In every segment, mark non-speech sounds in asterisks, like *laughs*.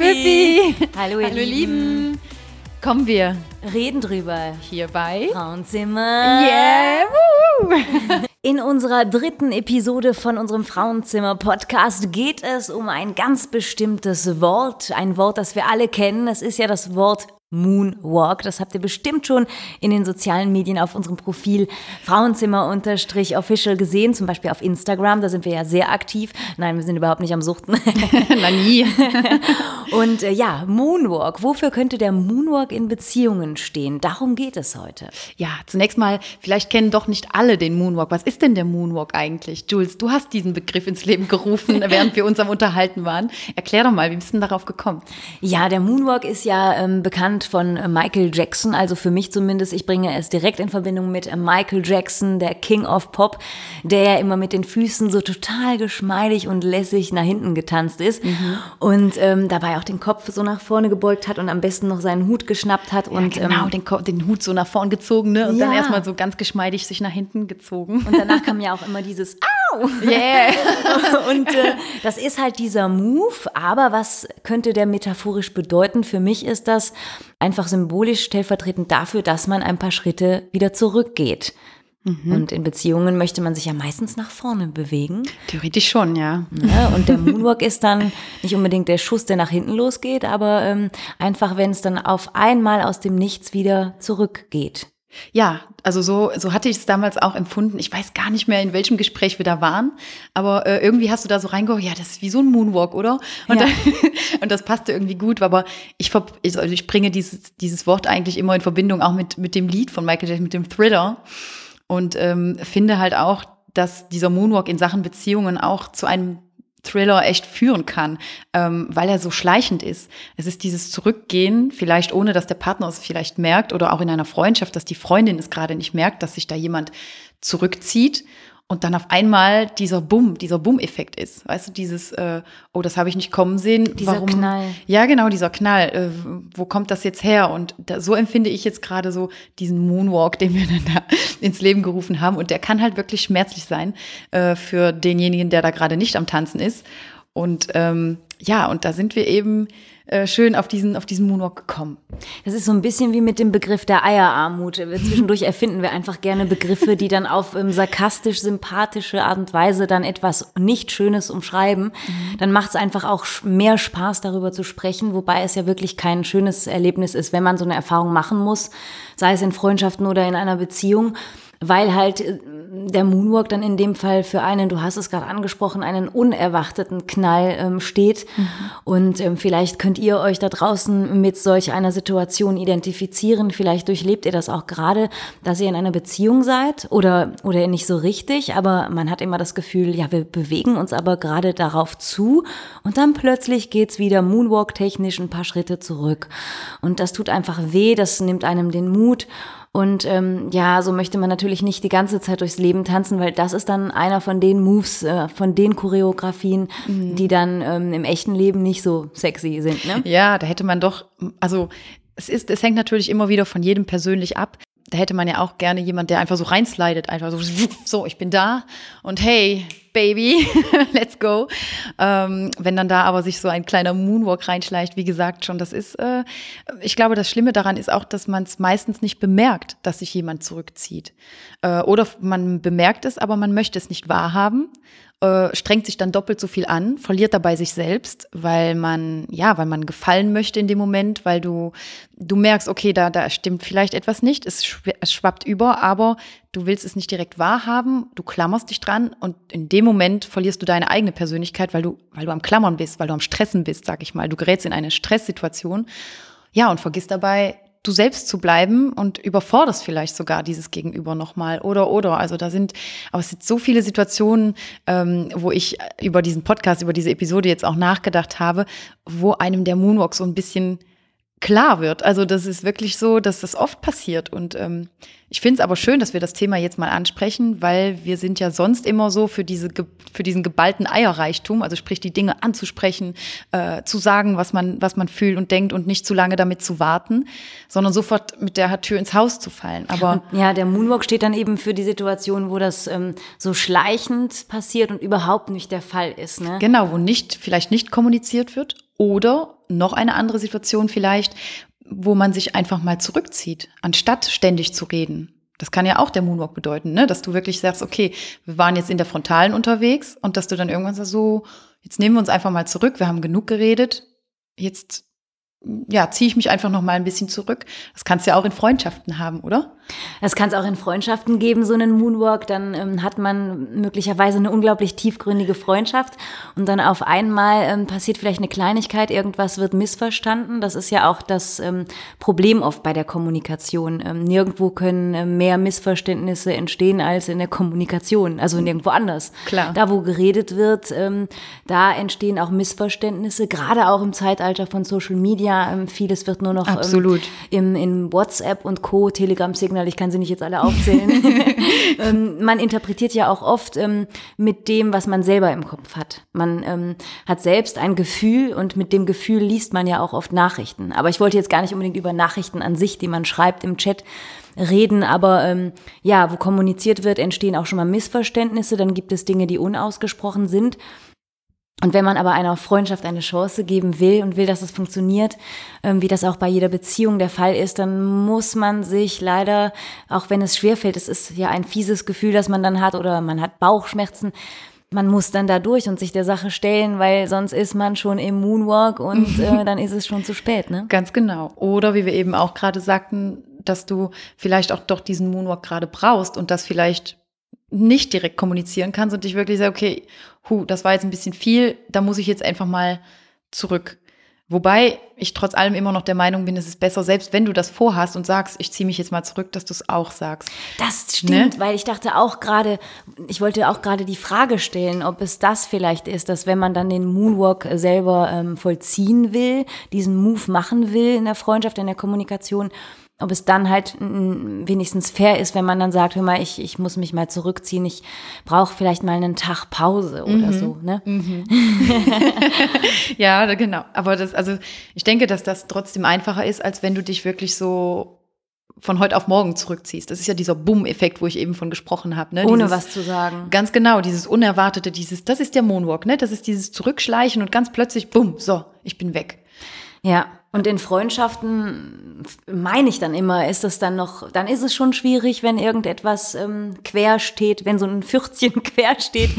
Pippi. Hallo, ihr Hallo Lieben. Kommen wir Reden drüber. hier bei Frauenzimmer. Yeah. Woo. *laughs* In unserer dritten Episode von unserem Frauenzimmer-Podcast geht es um ein ganz bestimmtes Wort. Ein Wort, das wir alle kennen. Es ist ja das Wort Moonwalk. Das habt ihr bestimmt schon in den sozialen Medien auf unserem Profil Frauenzimmer-official gesehen, zum Beispiel auf Instagram. Da sind wir ja sehr aktiv. Nein, wir sind überhaupt nicht am Suchten. *laughs* Na nie. *laughs* Und äh, ja, Moonwalk. Wofür könnte der Moonwalk in Beziehungen stehen? Darum geht es heute. Ja, zunächst mal, vielleicht kennen doch nicht alle den Moonwalk. Was ist denn der Moonwalk eigentlich? Jules, du hast diesen Begriff ins Leben gerufen, *laughs* während wir uns am Unterhalten waren. Erklär doch mal, wie bist du denn darauf gekommen? Ja, der Moonwalk ist ja ähm, bekannt von äh, Michael Jackson, also für mich zumindest. Ich bringe es direkt in Verbindung mit äh, Michael Jackson, der King of Pop, der ja immer mit den Füßen so total geschmeidig und lässig nach hinten getanzt ist und ähm, dabei auch den Kopf so nach vorne gebeugt hat und am besten noch seinen Hut geschnappt hat. und, ja, genau, ähm, den, den Hut so nach vorn gezogen ne? und dann Ja. erstmal so ganz geschmeidig sich nach hinten gezogen. und danach kam *laughs* ja auch immer dieses Au! Yeah. *laughs* Und äh, das ist halt dieser Move, aber was könnte der metaphorisch bedeuten? Für mich ist das einfach symbolisch stellvertretend dafür, dass man ein paar Schritte wieder zurückgeht. Und in Beziehungen möchte man sich ja meistens nach vorne bewegen. Theoretisch schon, ja. Ne? Und der Moonwalk ist dann nicht unbedingt der Schuss, der nach hinten losgeht, aber ähm, einfach, wenn es dann auf einmal aus dem Nichts wieder zurückgeht. Ja, also so, so hatte ich es damals auch empfunden. Ich weiß gar nicht mehr, in welchem Gespräch wir da waren, aber äh, irgendwie hast du da so reingehört, ja, das ist wie so ein Moonwalk, oder? Und, Ja. dann, *laughs* und das passte irgendwie gut, aber ich, also ich bringe dieses, dieses Wort eigentlich immer in Verbindung auch mit, mit dem Lied von Michael Jackson, mit dem Thriller und ähm, finde halt auch, dass dieser Moonwalk in Sachen Beziehungen auch zu einem Thriller echt führen kann, ähm, weil er so schleichend ist. Es ist dieses Zurückgehen, vielleicht ohne, dass der Partner es vielleicht merkt oder auch in einer Freundschaft, dass die Freundin es gerade nicht merkt, dass sich da jemand zurückzieht und dann auf einmal dieser Bumm, dieser Bumm-Effekt ist. Weißt du, dieses, äh, oh, das habe ich nicht kommen sehen. Dieser Knall. Ja, genau, dieser Knall. Äh, wo kommt das jetzt her? Und da, so empfinde ich jetzt gerade so diesen Moonwalk, den wir *laughs* dann da ins Leben gerufen haben. Und der kann halt wirklich schmerzlich sein äh, für denjenigen, der da gerade nicht am Tanzen ist. Und ähm, ja, und da sind wir eben äh, schön auf diesen, auf diesen Moonwalk gekommen. Das ist so ein bisschen wie mit dem Begriff der Eierarmut. Wir- *laughs* Zwischendurch erfinden wir einfach gerne Begriffe, die dann auf ähm, sarkastisch, sympathische Art und Weise dann etwas nicht Schönes umschreiben. Dann macht es einfach auch mehr Spaß, darüber zu sprechen, wobei es ja wirklich kein schönes Erlebnis ist, wenn man so eine Erfahrung machen muss, sei es in Freundschaften oder in einer Beziehung. Weil halt äh, der Moonwalk dann in dem Fall für einen, du hast es gerade angesprochen, einen unerwarteten Knall ähm, steht. Und ähm, vielleicht könnt ihr euch da draußen mit solch einer Situation identifizieren. Vielleicht durchlebt ihr das auch gerade, dass ihr in einer Beziehung seid oder, oder nicht so richtig, aber man hat immer das Gefühl, ja, wir bewegen uns aber gerade darauf zu und dann plötzlich geht's wieder Moonwalk-technisch ein paar Schritte zurück. Und das tut einfach weh, das nimmt einem den Mut. Und ähm, ja, so möchte man natürlich nicht die ganze Zeit durchs Leben tanzen, weil das ist dann einer von den Moves, äh, von den Choreografien, die dann ähm, im echten Leben nicht so sexy sind. Ne? Ja, da hätte man doch, also es ist, es hängt natürlich immer wieder von jedem persönlich ab. Da hätte man ja auch gerne jemand, der einfach so reinslidet, einfach so, so, ich bin da und hey, Baby, *laughs* let's go. Ähm, wenn dann da aber sich so ein kleiner Moonwalk reinschleicht, wie gesagt schon, das ist, äh, ich glaube, das Schlimme daran ist auch, dass man es meistens nicht bemerkt, dass sich jemand zurückzieht. Äh, oder man bemerkt es, aber man möchte es nicht wahrhaben äh, strengt sich dann doppelt so viel an, verliert dabei sich selbst, weil man, ja, weil man gefallen möchte in dem Moment, weil du, du merkst, okay, da, da stimmt vielleicht etwas nicht, es, schw es schwappt über, aber du willst es nicht direkt wahrhaben, du klammerst dich dran und in dem Moment verlierst du deine eigene Persönlichkeit, weil du, weil du am Klammern bist, weil du am Stressen bist, sag ich mal. Du gerätst in eine Stresssituation, ja, und vergisst dabei, du selbst zu bleiben und überforderst vielleicht sogar dieses Gegenüber nochmal oder oder. Also da sind, aber es sind so viele Situationen, ähm, wo ich über diesen Podcast, über diese Episode jetzt auch nachgedacht habe, wo einem der Moonwalk so ein bisschen klar wird. Also das ist wirklich so, dass das oft passiert. Und ähm, ich finde es aber schön, dass wir das Thema jetzt mal ansprechen, weil wir sind ja sonst immer so für, diese, für diesen geballten Eierreichtum, also sprich die Dinge anzusprechen, äh, zu sagen, was man, was man fühlt und denkt und nicht zu lange damit zu warten, sondern sofort mit der Tür ins Haus zu fallen. Aber Ja, der Moonwalk steht dann eben für die Situation, wo das ähm, so schleichend passiert und überhaupt nicht der Fall ist. Ne? Genau, wo nicht, vielleicht nicht kommuniziert wird Oder noch eine andere Situation vielleicht, wo man sich einfach mal zurückzieht, anstatt ständig zu reden. Das kann ja auch der Moonwalk bedeuten, ne? dass du wirklich sagst, okay, wir waren jetzt in der Frontalen unterwegs und dass du dann irgendwann sagst, so, jetzt nehmen wir uns einfach mal zurück, wir haben genug geredet, jetzt ja, ziehe ich mich einfach noch mal ein bisschen zurück. Das kannst du ja auch in Freundschaften haben, oder? Das kann es auch in Freundschaften geben, so einen Moonwalk. Dann ähm, hat man möglicherweise eine unglaublich tiefgründige Freundschaft und dann auf einmal ähm, passiert vielleicht eine Kleinigkeit, irgendwas wird missverstanden. Das ist ja auch das ähm, Problem oft bei der Kommunikation. Ähm, nirgendwo können äh, mehr Missverständnisse entstehen als in der Kommunikation, also nirgendwo anders. Klar. Da, wo geredet wird, ähm, da entstehen auch Missverständnisse, gerade auch im Zeitalter von Social Media ja, ähm, vieles wird nur noch ähm, Absolut. Ähm, im, in WhatsApp und Co., Telegram-Signal, ich kann sie nicht jetzt alle aufzählen. *laughs* *laughs* ähm, man interpretiert ja auch oft ähm, mit dem, was man selber im Kopf hat. Man hat selbst ein Gefühl und mit dem Gefühl liest man ja auch oft Nachrichten. Aber ich wollte jetzt gar nicht unbedingt über Nachrichten an sich, die man schreibt im Chat, reden, aber ähm, ja, wo kommuniziert wird, entstehen auch schon mal Missverständnisse, dann gibt es Dinge, die unausgesprochen sind. Und wenn man aber einer Freundschaft eine Chance geben will und will, dass es funktioniert, ähm, wie das auch bei jeder Beziehung der Fall ist, dann muss man sich leider, auch wenn es schwerfällt, es ist ja ein fieses Gefühl, das man dann hat oder man hat Bauchschmerzen, man muss dann da durch und sich der Sache stellen, weil sonst ist man schon im Moonwalk und *laughs* äh, dann ist es schon zu spät. Ne? Ganz genau. Oder wie wir eben auch gerade sagten, dass du vielleicht auch doch diesen Moonwalk gerade brauchst und das vielleicht nicht direkt kommunizieren kannst und dich wirklich sagst, okay, hu, das war jetzt ein bisschen viel, da muss ich jetzt einfach mal zurück. Wobei ich trotz allem immer noch der Meinung bin, es ist besser, selbst wenn du das vorhast und sagst, ich ziehe mich jetzt mal zurück, dass du es auch sagst. Das stimmt, ne? weil ich dachte auch gerade, ich wollte auch gerade die Frage stellen, ob es das vielleicht ist, dass wenn man dann den Moonwalk selber ähm, vollziehen will, diesen Move machen will in der Freundschaft, in der Kommunikation, ob es dann halt wenigstens fair ist, wenn man dann sagt, hör mal, ich, ich muss mich mal zurückziehen, ich brauche vielleicht mal einen Tag Pause oder mhm. so. Ne? Mhm. *laughs* ja, genau. Aber das, also ich denke, dass das trotzdem einfacher ist, als wenn du dich wirklich so von heute auf morgen zurückziehst. Das ist ja dieser Boom-Effekt, wo ich eben von gesprochen habe. Ne? Ohne dieses, was zu sagen. Ganz genau, dieses Unerwartete, dieses, das ist der Moonwalk, ne? Das ist dieses Zurückschleichen und ganz plötzlich, bumm, so, ich bin weg. Ja, und in Freundschaften meine ich dann immer, ist es dann noch, dann ist es schon schwierig, wenn irgendetwas ähm, quer steht, wenn so ein Fürzchen *laughs* quer steht.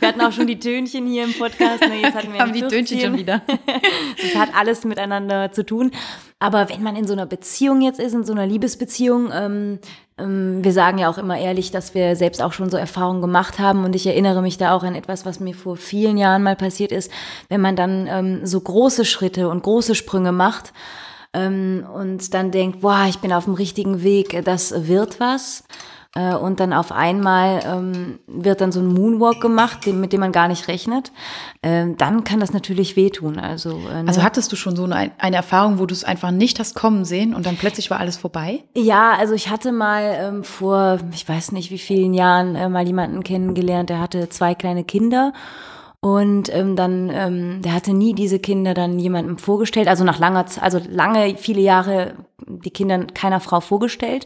wir hatten auch schon die Tönchen hier im Podcast. Ne, jetzt hatten wir Haben die Tönchen schon wieder. *laughs* das hat alles miteinander zu tun. Aber wenn man in so einer Beziehung jetzt ist, in so einer Liebesbeziehung, ähm, ähm, wir sagen ja auch immer ehrlich, dass wir selbst auch schon so Erfahrungen gemacht haben. Und ich erinnere mich da auch an etwas, was mir vor vielen Jahren mal passiert ist, wenn man dann ähm, so große Schritte und große Sprünge macht ähm, und dann denkt, boah, ich bin auf dem richtigen Weg, das wird was. Äh, und dann auf einmal ähm, wird dann so ein Moonwalk gemacht, mit dem man gar nicht rechnet, ähm, dann kann das natürlich wehtun. Also, äh, ne? also hattest du schon so eine, eine Erfahrung, wo du es einfach nicht hast kommen sehen und dann plötzlich war alles vorbei? Ja, also ich hatte mal ähm, vor, ich weiß nicht wie vielen Jahren, äh, mal jemanden kennengelernt, der hatte zwei kleine Kinder. Und ähm, dann, ähm, der hatte nie diese Kinder dann jemandem vorgestellt, also nach langer Zeit, also lange, viele Jahre die Kinder keiner Frau vorgestellt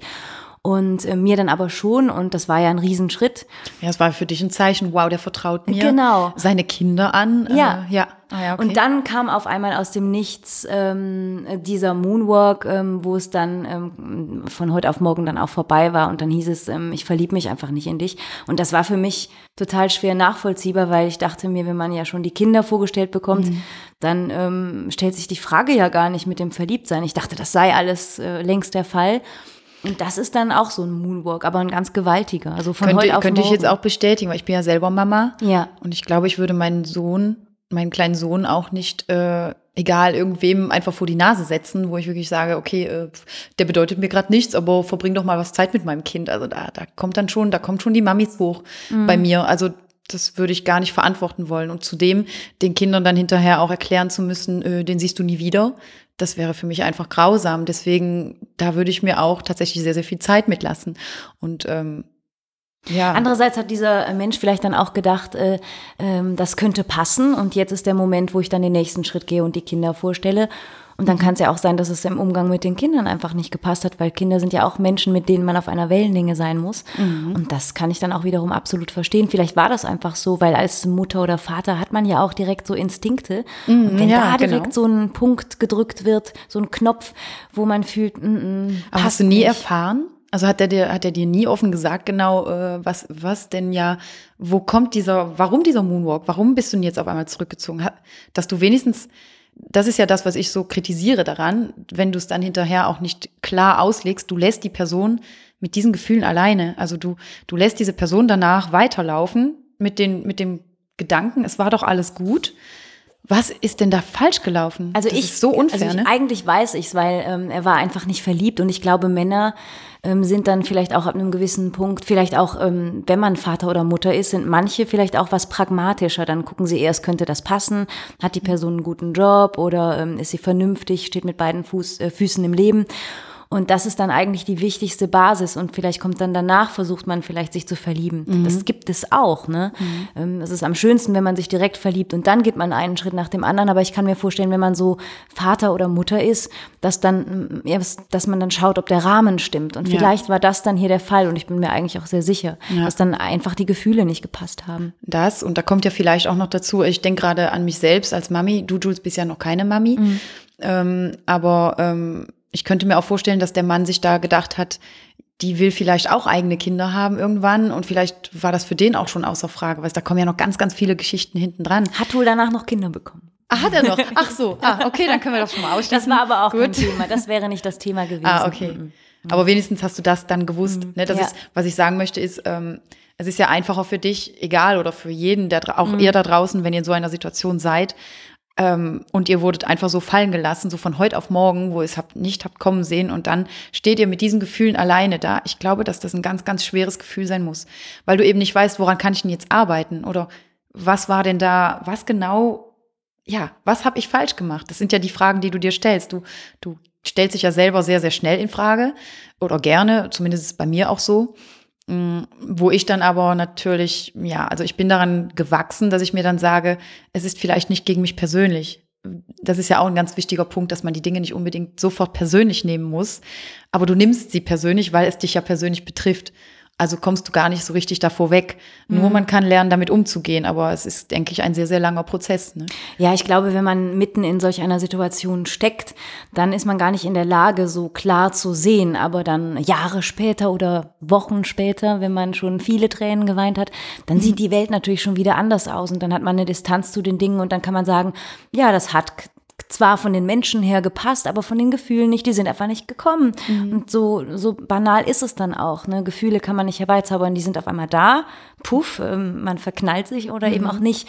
und äh, mir dann aber schon und das war ja ein Riesenschritt. Ja, es war für dich ein Zeichen, wow, der vertraut mir genau. seine Kinder an. Ja. Äh, ja. Ah, ja okay. Und dann kam auf einmal aus dem Nichts ähm, dieser Moonwalk, ähm, wo es dann ähm, von heute auf morgen dann auch vorbei war und dann hieß es, ähm, ich verliebe mich einfach nicht in dich. Und das war für mich total schwer nachvollziehbar, weil ich dachte mir, wenn man ja schon die Kinder vorgestellt bekommt, mhm. dann ähm, stellt sich die Frage ja gar nicht mit dem Verliebtsein. Ich dachte, das sei alles äh, längst der Fall. Und das ist dann auch so ein Moonwalk, aber ein ganz gewaltiger. Also von könnte, heute auf Könnte morgen. ich jetzt auch bestätigen, weil ich bin ja selber Mama. Ja. Und ich glaube, ich würde meinen Sohn, meinen kleinen Sohn auch nicht, äh, egal, irgendwem einfach vor die Nase setzen, wo ich wirklich sage, okay, äh, der bedeutet mir gerade nichts, aber verbring doch mal was Zeit mit meinem Kind. Also da, da kommt dann schon, da kommt schon die Mamis hoch mhm. bei mir. Also das würde ich gar nicht verantworten wollen. Und zudem den Kindern dann hinterher auch erklären zu müssen, äh, den siehst du nie wieder das wäre für mich einfach grausam. Deswegen, da würde ich mir auch tatsächlich sehr, sehr viel Zeit mitlassen. Und ähm, ja. Andererseits hat dieser Mensch vielleicht dann auch gedacht, äh, äh, das könnte passen und jetzt ist der Moment, wo ich dann den nächsten Schritt gehe und die Kinder vorstelle. Und dann kann es ja auch sein, dass es im Umgang mit den Kindern einfach nicht gepasst hat, weil Kinder sind ja auch Menschen, mit denen man auf einer Wellenlänge sein muss. Mhm. Und das kann ich dann auch wiederum absolut verstehen. Vielleicht war das einfach so, weil als Mutter oder Vater hat man ja auch direkt so Instinkte. Und wenn Mhm, ja, da direkt genau. so ein Punkt gedrückt wird, so ein Knopf, wo man fühlt, mm, mm, Aber hast du nie nicht. erfahren? Also hat er dir, hat er dir nie offen gesagt, genau, äh, was, was denn ja, wo kommt dieser, warum dieser Moonwalk? Warum bist du denn jetzt auf einmal zurückgezogen? Dass du wenigstens, das ist ja das, was ich so kritisiere daran, wenn du es dann hinterher auch nicht klar auslegst, du lässt die Person mit diesen Gefühlen alleine. Also du, du lässt diese Person danach weiterlaufen mit den, mit dem Gedanken, es war doch alles gut. Was ist denn da falsch gelaufen? Also das ich, ist so unfair, also ich, ne? eigentlich weiß ich's, weil ähm, er war einfach nicht verliebt und ich glaube, Männer ähm, sind dann vielleicht auch ab einem gewissen Punkt, vielleicht auch, ähm, wenn man Vater oder Mutter ist, sind manche vielleicht auch was pragmatischer. Dann gucken sie erst, könnte das passen? Hat die Person einen guten Job oder ähm, ist sie vernünftig, steht mit beiden Fuß, äh, Füßen im Leben? Und das ist dann eigentlich die wichtigste Basis. Und vielleicht kommt dann danach, versucht man vielleicht sich zu verlieben. Mhm. Das gibt es auch. Ne? Ähm, Es ist am schönsten, wenn man sich direkt verliebt und dann geht man einen Schritt nach dem anderen. Aber ich kann mir vorstellen, wenn man so Vater oder Mutter ist, dass dann, mm, ja, dass man dann schaut, ob der Rahmen stimmt. Und Ja. vielleicht war das dann hier der Fall. Und ich bin mir eigentlich auch sehr sicher, Ja. dass dann einfach die Gefühle nicht gepasst haben. Das, und da kommt ja vielleicht auch noch dazu, ich denke gerade an mich selbst als Mami. Du, Jules, bist ja noch keine Mami. Ähm, aber ähm, ich könnte mir auch vorstellen, dass der Mann sich da gedacht hat, die will vielleicht auch eigene Kinder haben irgendwann. Und vielleicht war das für den auch schon außer Frage, weil da kommen ja noch ganz, ganz viele Geschichten hinten dran. Hat wohl danach noch Kinder bekommen. Ah, hat er noch? Ach so. Ah, okay, dann können wir das schon mal ausschließen. Das war aber auch Gut. Thema. Das wäre nicht das Thema gewesen. Ah, okay. Mhm. Aber wenigstens hast du das dann gewusst. Ne? Das Ja. ist, was ich sagen möchte, ist, ähm, es ist ja einfacher für dich, egal oder für jeden, der dra- Mhm. auch ihr da draußen, wenn ihr in so einer Situation seid. Ähm, und ihr wurdet einfach so fallen gelassen, so von heute auf morgen, wo ihr es habt, nicht habt kommen sehen und dann steht ihr mit diesen Gefühlen alleine da. Ich glaube, dass das ein ganz, ganz schweres Gefühl sein muss, weil du eben nicht weißt, woran kann ich denn jetzt arbeiten oder was war denn da, was genau ja, was habe ich falsch gemacht? Das sind ja die Fragen, die du dir stellst. Du, du stellst dich ja selber sehr, sehr schnell in Frage oder gerne, zumindest ist es bei mir auch so. Mm, Wo ich dann aber natürlich, ja, also ich bin daran gewachsen, dass ich mir dann sage, es ist vielleicht nicht gegen mich persönlich. Das ist ja auch ein ganz wichtiger Punkt, dass man die Dinge nicht unbedingt sofort persönlich nehmen muss. Aber du nimmst sie persönlich, weil es dich ja persönlich betrifft. Also kommst du gar nicht so richtig davor weg. Nur man kann lernen, damit umzugehen. Aber es ist, denke ich, ein sehr, sehr langer Prozess. Ne? Ja, ich glaube, wenn man mitten in solch einer Situation steckt, dann ist man gar nicht in der Lage, so klar zu sehen. Aber dann Jahre später oder Wochen später, wenn man schon viele Tränen geweint hat, dann sieht die Welt natürlich schon wieder anders aus. Und dann hat man eine Distanz zu den Dingen und dann kann man sagen, ja, das hat zwar von den Menschen her gepasst, aber von den Gefühlen nicht, die sind einfach nicht gekommen. Und so, so banal ist es dann auch. Ne? Gefühle kann man nicht herbeizaubern, die sind auf einmal da, puff, ähm, man verknallt sich oder eben auch nicht.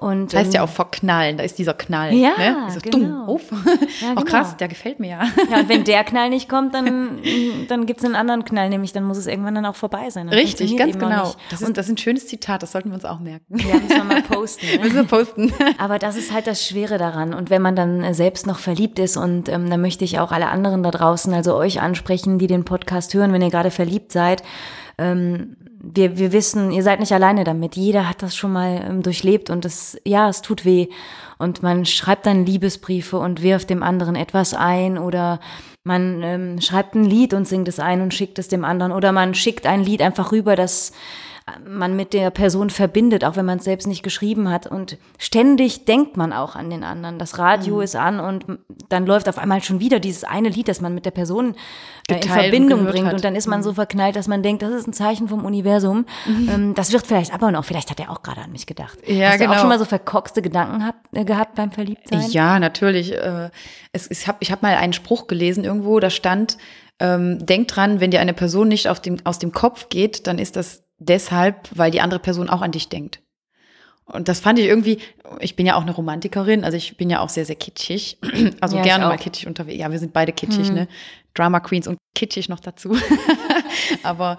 Und, Das heißt ja ähm, auch verknallen, da ist dieser Knall. Ja, ne? Dieser genau. Dumm, auf. Ja, *laughs* Auch genau. krass, der gefällt mir ja. Ja, und wenn der Knall nicht kommt, dann, *laughs* dann gibt es einen anderen Knall, nämlich dann muss es irgendwann dann auch vorbei sein. Dann Richtig, ganz genau. Das ist, das ist ein schönes Zitat, das sollten wir uns auch merken. Ja, müssen wir mal posten. *laughs* Ne? Müssen wir posten. Aber das ist halt das Schwere daran. Und wenn man dann äh, selbst noch verliebt ist, und ähm, da möchte ich auch alle anderen da draußen, also euch ansprechen, die den Podcast hören, wenn ihr gerade verliebt seid, ähm, wir, wir wissen, ihr seid nicht alleine damit. Jeder hat das schon mal ähm, durchlebt und es, ja, es tut weh. Und man schreibt dann Liebesbriefe und wirft dem anderen etwas ein oder man ähm, schreibt ein Lied und singt es ein und schickt es dem anderen oder man schickt ein Lied einfach rüber, das man mit der Person verbindet, auch wenn man es selbst nicht geschrieben hat. Und ständig denkt man auch an den anderen. Das Radio Mhm. ist an und dann läuft auf einmal schon wieder dieses eine Lied, das man mit der Person äh, in Geteilt und Verbindung bringt. hat. Mhm. Und dann ist man so verknallt, dass man denkt, das ist ein Zeichen vom Universum. Ähm, das wird vielleicht aber noch, vielleicht hat er auch gerade an mich gedacht. Ja, Hast du genau. auch schon mal so verkorkste Gedanken hab, äh, gehabt beim Verliebtsein? Ja, natürlich. Äh, Es, ich habe ich hab mal einen Spruch gelesen irgendwo, da stand, ähm, denk dran, wenn dir eine Person nicht dem, aus dem Kopf geht, dann ist das deshalb, weil die andere Person auch an dich denkt. Und das fand ich irgendwie, ich bin ja auch eine Romantikerin, also ich bin ja auch sehr, sehr kitschig. *clears throat* Also Ja, gerne mal. Mhm. kitschig unterwegs. Ja, wir sind beide kitschig, ne? Drama Queens und kitschig noch dazu. *laughs* Aber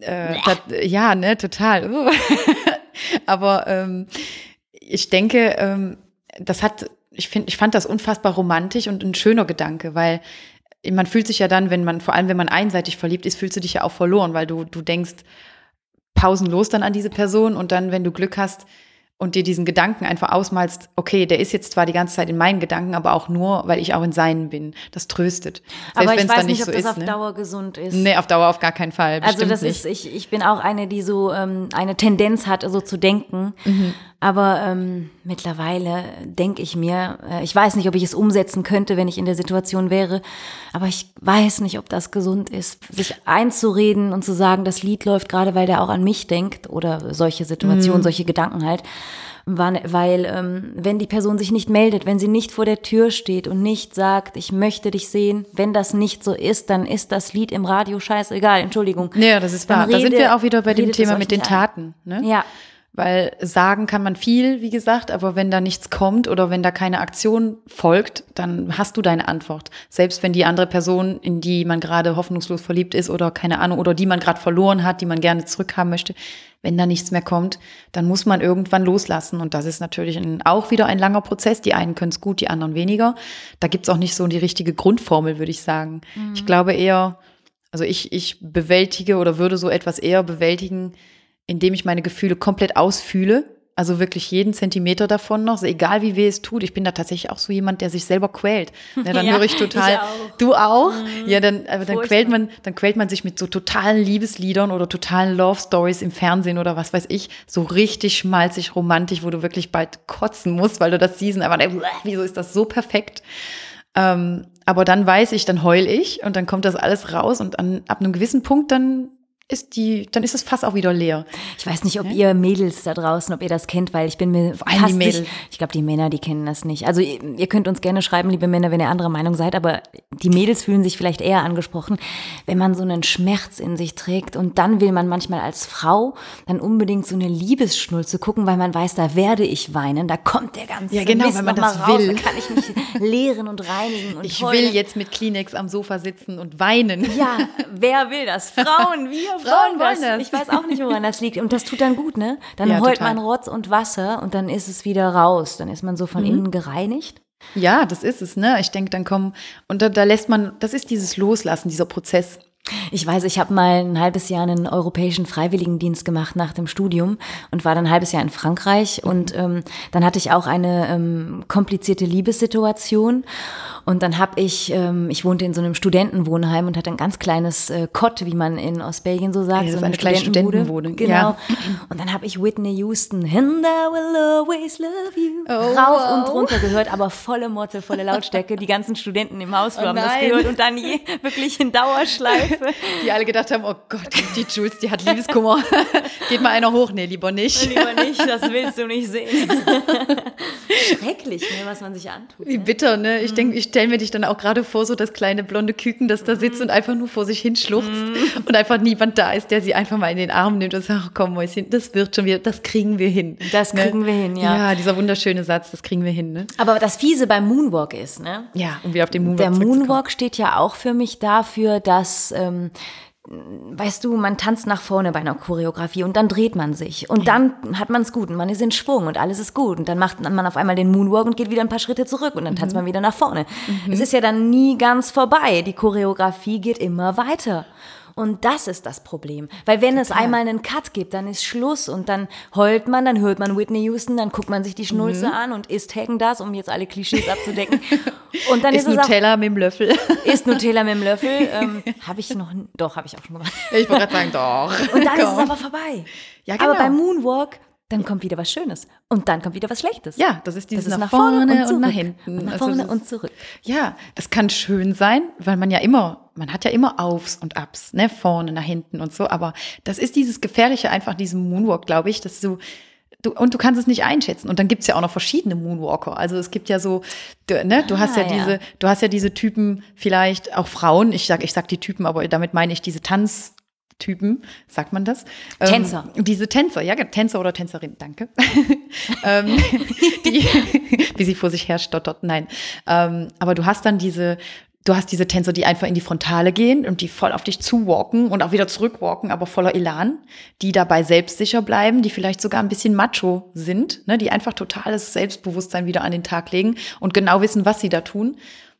äh, dat, ja, ne, total. Uh. *laughs* Aber ähm, ich denke, ähm, das hat, ich finde, ich fand das unfassbar romantisch und ein schöner Gedanke, weil man fühlt sich ja dann, wenn man, vor allem wenn man einseitig verliebt ist, fühlst du dich ja auch verloren, weil du, du denkst pausenlos dann an diese Person und dann, wenn du Glück hast, und dir diesen Gedanken einfach ausmalst, okay, der ist jetzt zwar die ganze Zeit in meinen Gedanken, aber auch nur, weil ich auch in seinen bin. Das tröstet. Selbst aber ich weiß nicht, ob so das ist, auf ne? Dauer gesund ist. Nee, auf Dauer auf gar keinen Fall. Also das nicht. ist, ich, ich bin auch eine, die so ähm, eine Tendenz hat, so zu denken. Mhm. Aber ähm, mittlerweile denke ich mir, äh, ich weiß nicht, ob ich es umsetzen könnte, wenn ich in der Situation wäre, aber ich weiß nicht, ob das gesund ist, sich einzureden und zu sagen, das Lied läuft gerade, weil der auch an mich denkt oder solche Situationen, mhm. solche Gedanken halt weil ähm, wenn die Person sich nicht meldet, wenn sie nicht vor der Tür steht und nicht sagt, ich möchte dich sehen, wenn das nicht so ist, dann ist das Lied im Radio scheißegal, Entschuldigung. Ja, das ist wahr. Rede, da sind wir auch wieder bei dem Thema mit den Taten. Ne? Ja. Weil sagen kann man viel, wie gesagt, aber wenn da nichts kommt oder wenn da keine Aktion folgt, dann hast du deine Antwort. Selbst wenn die andere Person, in die man gerade hoffnungslos verliebt ist oder keine Ahnung, oder die man gerade verloren hat, die man gerne zurückhaben möchte, wenn da nichts mehr kommt, dann muss man irgendwann loslassen. Und das ist natürlich ein, auch wieder ein langer Prozess. Die einen können es gut, die anderen weniger. Da gibt's auch nicht so die richtige Grundformel, würde ich sagen. Mhm. Ich glaube eher, also ich, ich bewältige oder würde so etwas eher bewältigen, indem ich meine Gefühle komplett ausfühle. Also wirklich jeden Zentimeter davon noch, egal wie weh es tut. Ich bin da tatsächlich auch so jemand, der sich selber quält. Ja, dann *laughs* ja, höre ich total. Ich auch. Du auch? Mhm. Ja, dann, aber dann quält man, dann quält man sich mit so totalen Liebesliedern oder totalen Love Stories im Fernsehen oder was weiß ich, so richtig schmalzig, romantisch, wo du wirklich bald kotzen musst, weil du das siehst. Aber wieso ist das so perfekt? Ähm, aber dann weiß ich, dann heul ich und dann kommt das alles raus und an, ab einem gewissen Punkt dann ist die, dann ist das Fass auch wieder leer. Ich weiß nicht, ob ja? ihr Mädels da draußen, ob ihr das kennt, weil ich bin mir Vor allem fast die Mädels. Nicht, ich glaube, die Männer, die kennen das nicht. Also ihr könnt uns gerne schreiben, liebe Männer, wenn ihr anderer Meinung seid, aber die Mädels fühlen sich vielleicht eher angesprochen, wenn man so einen Schmerz in sich trägt und dann will man manchmal als Frau dann unbedingt so eine Liebesschnulze gucken, weil man weiß, da werde ich weinen, da kommt der ganze Ja, genau, Mist wenn man das raus, will. Kann ich mich *laughs* leeren und reinigen und Ich heulen. will jetzt mit Kleenex am Sofa sitzen und weinen. Ja, *laughs* wer will das? Frauen, wir Frauen wollen das. Ich weiß auch nicht, woran das liegt. Und das tut dann gut, ne? Dann ja, heult total. man Rotz und Wasser und dann ist es wieder raus. Dann ist man so von mhm. innen gereinigt. Ja, das ist es, ne? Ich denke, dann kommen, und da, da lässt man, das ist dieses Loslassen, dieser Prozess. Ich weiß, ich habe mal ein halbes Jahr einen europäischen Freiwilligendienst gemacht nach dem Studium und war dann ein halbes Jahr in Frankreich. Und ähm, dann hatte ich auch eine ähm, komplizierte Liebessituation. Und dann habe ich, ähm, ich wohnte in so einem Studentenwohnheim und hatte ein ganz kleines äh, Kott, wie man in Ostbelgien so sagt. Ja, so eine, eine kleine Studentenwohnung. Genau. Ja. Und dann habe ich Whitney Houston, And I will always love you, oh, rauf wow. und runter gehört, aber volle Motte, volle Lautstärke. Die ganzen Studenten im Haus oh, haben das gehört und dann je, *laughs* wirklich in Dauerschleife. Die alle gedacht haben, oh Gott, die Jules, die hat Liebeskummer. *laughs* Geht mal einer hoch. Nee, lieber nicht. Lieber nicht, das willst du nicht sehen. *laughs* Schrecklich, ne, was man sich antut. Wie ne? bitter, ne? Ich denke, ich stelle mir dich dann auch gerade vor, so das kleine blonde Küken, das da sitzt mm. und einfach nur vor sich hinschluchzt mm. und einfach niemand da ist, der sie einfach mal in den Arm nimmt und sagt, komm Mäuschen, das wird schon wieder, das kriegen wir hin. Das ne? kriegen wir hin, ja. Ja, dieser wunderschöne Satz, das kriegen wir hin, ne? Aber das Fiese beim Moonwalk ist, ne? Ja, um wieder auf den Moonwalk Der Moonwalk steht ja auch für mich dafür, dass ähm, weißt du, man tanzt nach vorne bei einer Choreografie und dann dreht man sich und dann hat man es gut und man ist in Schwung und alles ist gut und dann macht man auf einmal den Moonwalk und geht wieder ein paar Schritte zurück und dann tanzt mhm. man wieder nach vorne. Mhm. Es ist ja dann nie ganz vorbei. Die Choreografie geht immer weiter. Und das ist das Problem. Weil wenn Total. es einmal einen Cut gibt, dann ist Schluss und dann heult man, dann hört man Whitney Houston, dann guckt man sich die Schnulze mhm. an und isst Hagen das, um jetzt alle Klischees abzudecken. *laughs* Und dann ist, ist Nutella auch, mit dem Löffel. *laughs* Ist Nutella mit dem Löffel. *laughs* Ähm, habe ich noch, doch, habe ich auch schon gemacht. Ich wollte gerade sagen, doch. Und dann Komm. ist es aber vorbei. Ja, genau. Aber beim Moonwalk dann kommt wieder was Schönes und dann kommt wieder was Schlechtes. Ja, das ist dieses das ist nach, vorne, vorne und, und, nach hinten. Und nach also vorne also und zurück. Ja, das kann schön sein, weil man ja immer, man hat ja immer Aufs und Abs, ne, vorne, nach hinten und so. Aber das ist dieses Gefährliche einfach, diesem Moonwalk, glaube ich, dass du Du, und du kannst es nicht einschätzen. Und dann gibt's ja auch noch verschiedene Moonwalker. Also es gibt ja so, du, ne, du ah, hast ja, ja, diese, du hast ja diese Typen, vielleicht auch Frauen, ich sag, ich sag die Typen, aber damit meine ich diese Tanz, Typen, sagt man das? Ähm, Tänzer. Ähm, diese Tänzer, ja, Tänzer oder Tänzerin, danke. *laughs* ähm, die, wie sie vor sich her stottert, nein. Ähm, aber du hast dann diese, du hast diese Tänzer, die einfach in die Frontale gehen und die voll auf dich zuwalken und auch wieder zurückwalken, aber voller Elan, die dabei selbstsicher bleiben, die vielleicht sogar ein bisschen macho sind, ne, die einfach totales Selbstbewusstsein wieder an den Tag legen und genau wissen, was sie da tun.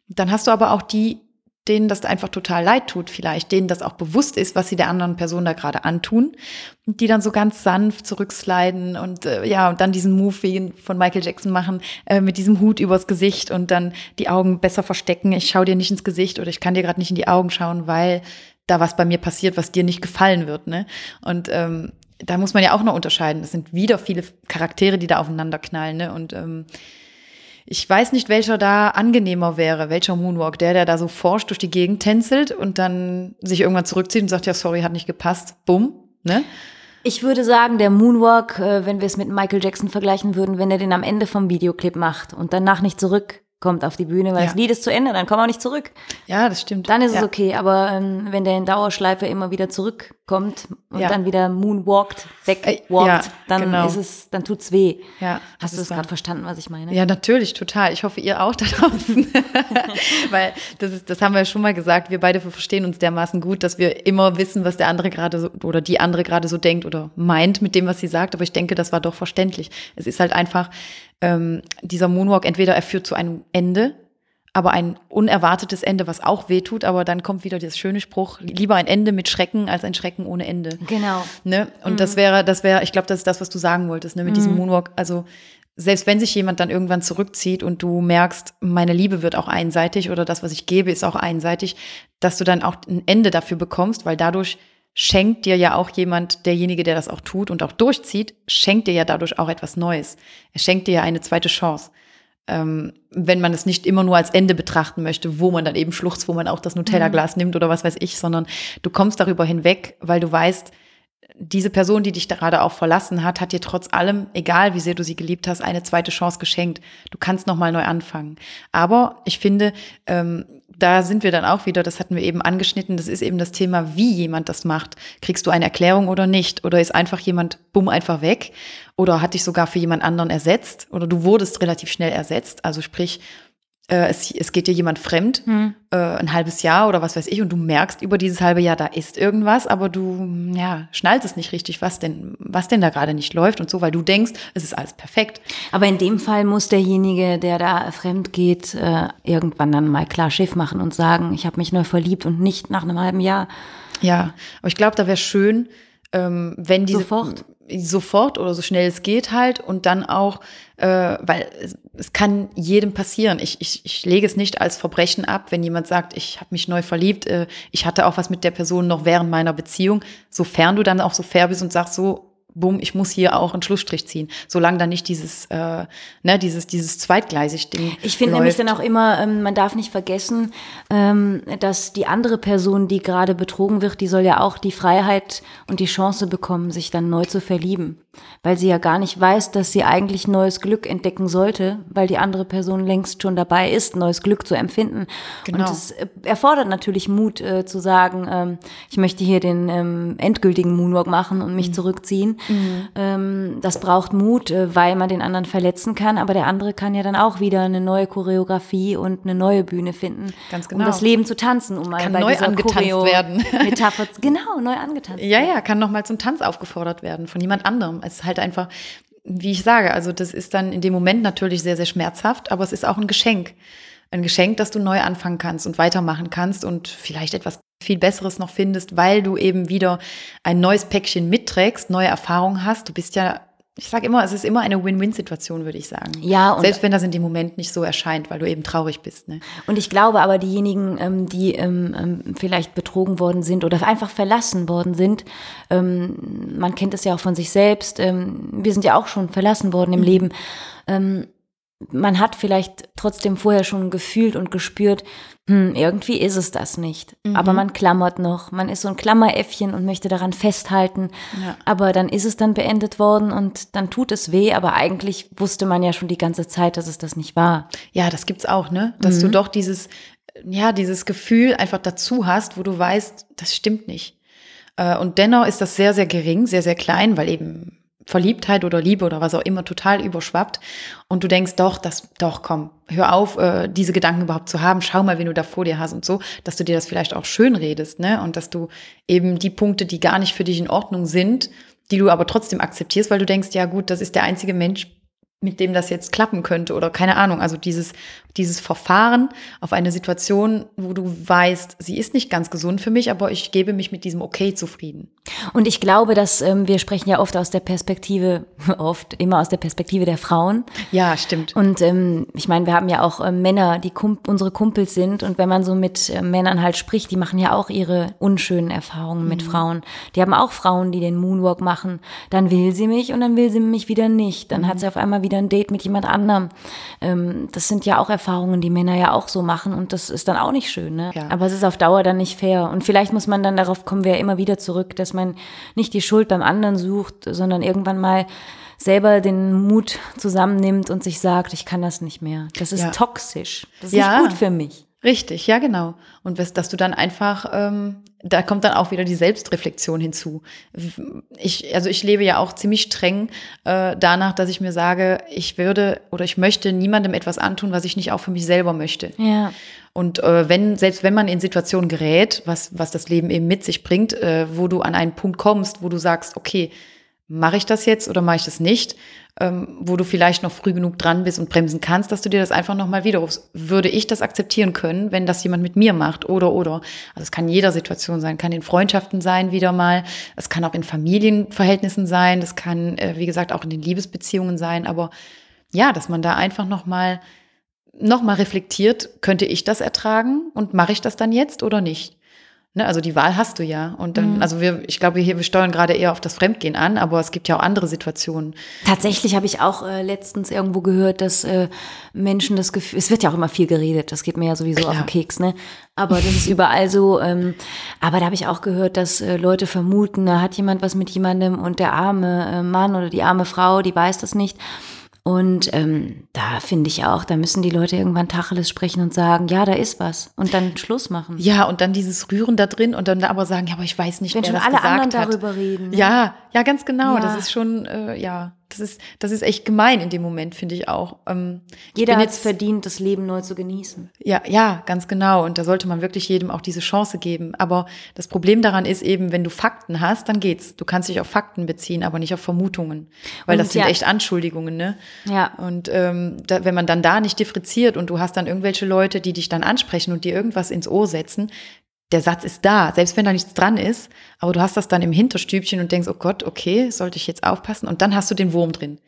Dann hast du aber auch die, denen das einfach total leid tut, vielleicht, denen das auch bewusst ist, was sie der anderen Person da gerade antun. Und die dann so ganz sanft zurücksliden und äh, ja, und dann diesen Move wie von Michael Jackson machen, äh, mit diesem Hut übers Gesicht und dann die Augen besser verstecken. Ich schau dir nicht ins Gesicht oder ich kann dir gerade nicht in die Augen schauen, weil da was bei mir passiert, was dir nicht gefallen wird. Ne? Und ähm, da muss man ja auch noch unterscheiden. Es sind wieder viele Charaktere, die da aufeinander knallen. Ne? Und ähm, ich weiß nicht, welcher da angenehmer wäre, welcher Moonwalk, der, der da so forscht durch die Gegend tänzelt und dann sich irgendwann zurückzieht und sagt, ja, sorry, hat nicht gepasst, bumm, ne? Ich würde sagen, der Moonwalk, äh, wenn wir es mit Michael Jackson vergleichen würden, wenn er den am Ende vom Videoclip macht und danach nicht zurück kommt auf die Bühne, weil Ja. das Lied ist zu Ende, dann kommt er auch nicht zurück. Ja, das stimmt. Dann ist ja. es okay, aber ähm, wenn der in Dauerschleife immer wieder zurückkommt und Ja. dann wieder moonwalkt, Äh, wegwalkt, ja, dann genau. ist es, dann tut's weh. Ja, das Hast du es gerade verstanden, was ich meine? Ja, natürlich, total. Ich hoffe, ihr auch da draußen. *laughs* Weil das, ist, das haben wir ja schon mal gesagt. Wir beide verstehen uns dermaßen gut, dass wir immer wissen, was der andere gerade so oder die andere gerade so denkt oder meint mit dem, was sie sagt. Aber ich denke, das war doch verständlich. Es ist halt einfach ähm, dieser Moonwalk, entweder er führt zu einem Ende, aber ein unerwartetes Ende, was auch wehtut, aber dann kommt wieder das schöne Spruch, lieber ein Ende mit Schrecken als ein Schrecken ohne Ende. Genau. Ne? Und das wäre, das wäre, ich glaube, das ist das, was du sagen wolltest, ne? mit diesem Moonwalk. Also selbst wenn sich jemand dann irgendwann zurückzieht und du merkst, meine Liebe wird auch einseitig oder das, was ich gebe, ist auch einseitig, dass du dann auch ein Ende dafür bekommst, weil dadurch schenkt dir ja auch jemand, derjenige, der das auch tut und auch durchzieht, schenkt dir ja dadurch auch etwas Neues. Er schenkt dir ja eine zweite Chance. Ähm, wenn man es nicht immer nur als Ende betrachten möchte, wo man dann eben schluchzt, wo man auch das Nutella-Glas nimmt oder was weiß ich, sondern du kommst darüber hinweg, weil du weißt, diese Person, die dich gerade auch verlassen hat, hat dir trotz allem, egal wie sehr du sie geliebt hast, eine zweite Chance geschenkt. Du kannst nochmal neu anfangen. Aber ich finde, ähm, da sind wir dann auch wieder, das hatten wir eben angeschnitten, das ist eben das Thema, wie jemand das macht. Kriegst du eine Erklärung oder nicht? Oder ist einfach jemand bumm einfach weg? Oder hat dich sogar für jemand anderen ersetzt? Oder du wurdest relativ schnell ersetzt? Also sprich, äh, es, es geht dir jemand fremd, äh, ein halbes Jahr oder was weiß ich, und du merkst über dieses halbe Jahr, da ist irgendwas, aber du ja, schnallst es nicht richtig, was denn, was denn da gerade nicht läuft und so, weil du denkst, es ist alles perfekt. Aber in dem Fall muss derjenige, der da fremd geht, äh, irgendwann dann mal klar Schiff machen und sagen, ich habe mich neu verliebt und nicht nach einem halben Jahr. Ja, aber ich glaube, da wäre schön, ähm, wenn diese Sofort. sofort oder so schnell es geht halt und dann auch, äh, weil es, kann jedem passieren. Ich, ich, ich lege es nicht als Verbrechen ab, wenn jemand sagt, ich habe mich neu verliebt, äh, ich hatte auch was mit der Person noch während meiner Beziehung, sofern du dann auch so fair bist und sagst so, bumm, ich muss hier auch einen Schlussstrich ziehen, solange dann nicht dieses, äh, ne, dieses, dieses zweitgleisig Ding. Ich finde nämlich dann auch immer, ähm, man darf nicht vergessen, ähm, dass die andere Person, die gerade betrogen wird, die soll ja auch die Freiheit und die Chance bekommen, sich dann neu zu verlieben. Weil sie ja gar nicht weiß, dass sie eigentlich neues Glück entdecken sollte, weil die andere Person längst schon dabei ist, neues Glück zu empfinden. Genau. Und es äh, erfordert natürlich Mut äh, zu sagen, ähm, ich möchte hier den ähm, endgültigen Moonwalk machen und mich Mhm. zurückziehen. Ähm, das braucht Mut, äh, weil man den anderen verletzen kann, aber der andere kann ja dann auch wieder eine neue Choreografie und eine neue Bühne finden, Ganz um genau. das Leben zu tanzen, um mal Kann bei neu dieser angetanzt Choreo werden. *laughs* Metapher, genau, neu angetanzt. Ja, ja, kann nochmal zum Tanz aufgefordert werden von jemand anderem. Es ist halt einfach, wie ich sage, also das ist dann in dem Moment natürlich sehr, sehr schmerzhaft, aber es ist auch ein Geschenk. Ein Geschenk, dass du neu anfangen kannst und weitermachen kannst und vielleicht etwas viel Besseres noch findest, weil du eben wieder ein neues Päckchen mitträgst, neue Erfahrungen hast. Du bist ja, ich sage immer, es ist immer eine Win-Win-Situation, würde ich sagen. Ja, und- Selbst wenn das in dem Moment nicht so erscheint, weil du eben traurig bist. Ne? Und ich glaube aber, diejenigen, ähm, die ähm, ähm, vielleicht betrogen worden sind oder einfach verlassen worden sind, man kennt es ja auch von sich selbst, wir sind ja auch schon verlassen worden im Leben. Man hat vielleicht trotzdem vorher schon gefühlt und gespürt, hm, irgendwie ist es das nicht. Aber man klammert noch, man ist so ein Klammeräffchen und möchte daran festhalten. Ja. Aber dann ist es dann beendet worden und dann tut es weh, aber eigentlich wusste man ja schon die ganze Zeit, dass es das nicht war. Ja, das gibt's auch, ne? Dass du doch dieses, ja, dieses Gefühl einfach dazu hast, wo du weißt, das stimmt nicht. Äh, Und dennoch ist das sehr, sehr gering, sehr, sehr klein, weil eben Verliebtheit oder Liebe oder was auch immer total überschwappt. Und du denkst, doch, das, doch, komm, hör auf, äh, diese Gedanken überhaupt zu haben. Schau mal, wen du da vor dir hast und so, dass du dir das vielleicht auch schön redest, ne? Und dass du eben die Punkte, die gar nicht für dich in Ordnung sind, die du aber trotzdem akzeptierst, weil du denkst, ja gut, das ist der einzige Mensch, mit dem das jetzt klappen könnte oder keine Ahnung. Also dieses, dieses Verfahren auf eine Situation, wo du weißt, sie ist nicht ganz gesund für mich, aber ich gebe mich mit diesem Okay zufrieden. Und ich glaube, dass ähm, wir sprechen ja oft aus der Perspektive, *laughs* oft immer aus der Perspektive der Frauen. Ja, stimmt. Und ähm, ich meine, wir haben ja auch ähm, Männer, die Kump unsere Kumpels sind. Und wenn man so mit äh, Männern halt spricht, die machen ja auch ihre unschönen Erfahrungen mhm. mit Frauen. Die haben auch Frauen, die den Moonwalk machen. Dann will sie mich und dann will sie mich wieder nicht. Dann mhm. hat sie auf einmal wieder ein Date mit jemand anderem. Ähm, das sind ja auch Erfahrungen, die Männer ja auch so machen. Und das ist dann auch nicht schön. Ne? Ja. Aber es ist auf Dauer dann nicht fair. Und vielleicht muss man dann, darauf kommen wir ja immer wieder zurück, dass man nicht die Schuld beim anderen sucht, sondern irgendwann mal selber den Mut zusammennimmt und sich sagt, ich kann das nicht mehr. Das ist ja. toxisch. Das ist ja. nicht gut für mich. Richtig, ja genau. Und dass du dann einfach, ähm, da kommt dann auch wieder die Selbstreflexion hinzu. Ich, also ich lebe ja auch ziemlich streng äh, danach, dass ich mir sage, ich würde oder ich möchte niemandem etwas antun, was ich nicht auch für mich selber möchte. Ja. Und äh, wenn, selbst wenn man in Situationen gerät, was, was das Leben eben mit sich bringt, äh, wo du an einen Punkt kommst, wo du sagst, okay, mache ich das jetzt oder mache ich das nicht, ähm, wo du vielleicht noch früh genug dran bist und bremsen kannst, dass du dir das einfach nochmal widerrufst. Würde ich das akzeptieren können, wenn das jemand mit mir macht oder oder? Also es kann in jeder Situation sein, kann in Freundschaften sein wieder mal, es kann auch in Familienverhältnissen sein, das kann, äh, wie gesagt, auch in den Liebesbeziehungen sein, aber ja, dass man da einfach nochmal noch mal reflektiert, könnte ich das ertragen und mache ich das dann jetzt oder nicht? Ne, also die Wahl hast du ja. Und dann, mhm. also wir, ich glaube, hier, wir steuern gerade eher auf das Fremdgehen an, aber es gibt ja auch andere Situationen. Tatsächlich habe ich auch äh, letztens irgendwo gehört, dass äh, Menschen das Gefühl, es wird ja auch immer viel geredet, das geht mir ja sowieso Klar. auf den Keks, ne? Aber das ist überall so. Ähm, aber da habe ich auch gehört, dass äh, Leute vermuten, da hat jemand was mit jemandem und der arme äh, Mann oder die arme Frau, die weiß das nicht. Und ähm, da finde ich auch, da müssen die Leute irgendwann Tacheles sprechen und sagen, ja, da ist was. Und dann Schluss machen. Ja, und dann dieses Rühren da drin und dann aber sagen, ja, aber ich weiß nicht, Wenn wer schon das alle gesagt anderen hat. darüber reden. Ja, ja, ganz genau. Ja. Das ist schon, äh, ja, das ist, das ist echt gemein in dem Moment, finde ich auch. Ähm, Jeder hat es verdient, das Leben neu zu genießen. Ja, ja, ganz genau. Und da sollte man wirklich jedem auch diese Chance geben. Aber das Problem daran ist eben, wenn du Fakten hast, dann geht's. Du kannst dich auf Fakten beziehen, aber nicht auf Vermutungen. Weil und das sind ja. echt Anschuldigungen, ne? Ja. Und ähm, da, wenn man dann da nicht differenziert und du hast dann irgendwelche Leute, die dich dann ansprechen und dir irgendwas ins Ohr setzen, der Satz ist da, selbst wenn da nichts dran ist, aber du hast das dann im Hinterstübchen und denkst, oh Gott, okay, sollte ich jetzt aufpassen? Und dann hast du den Wurm drin.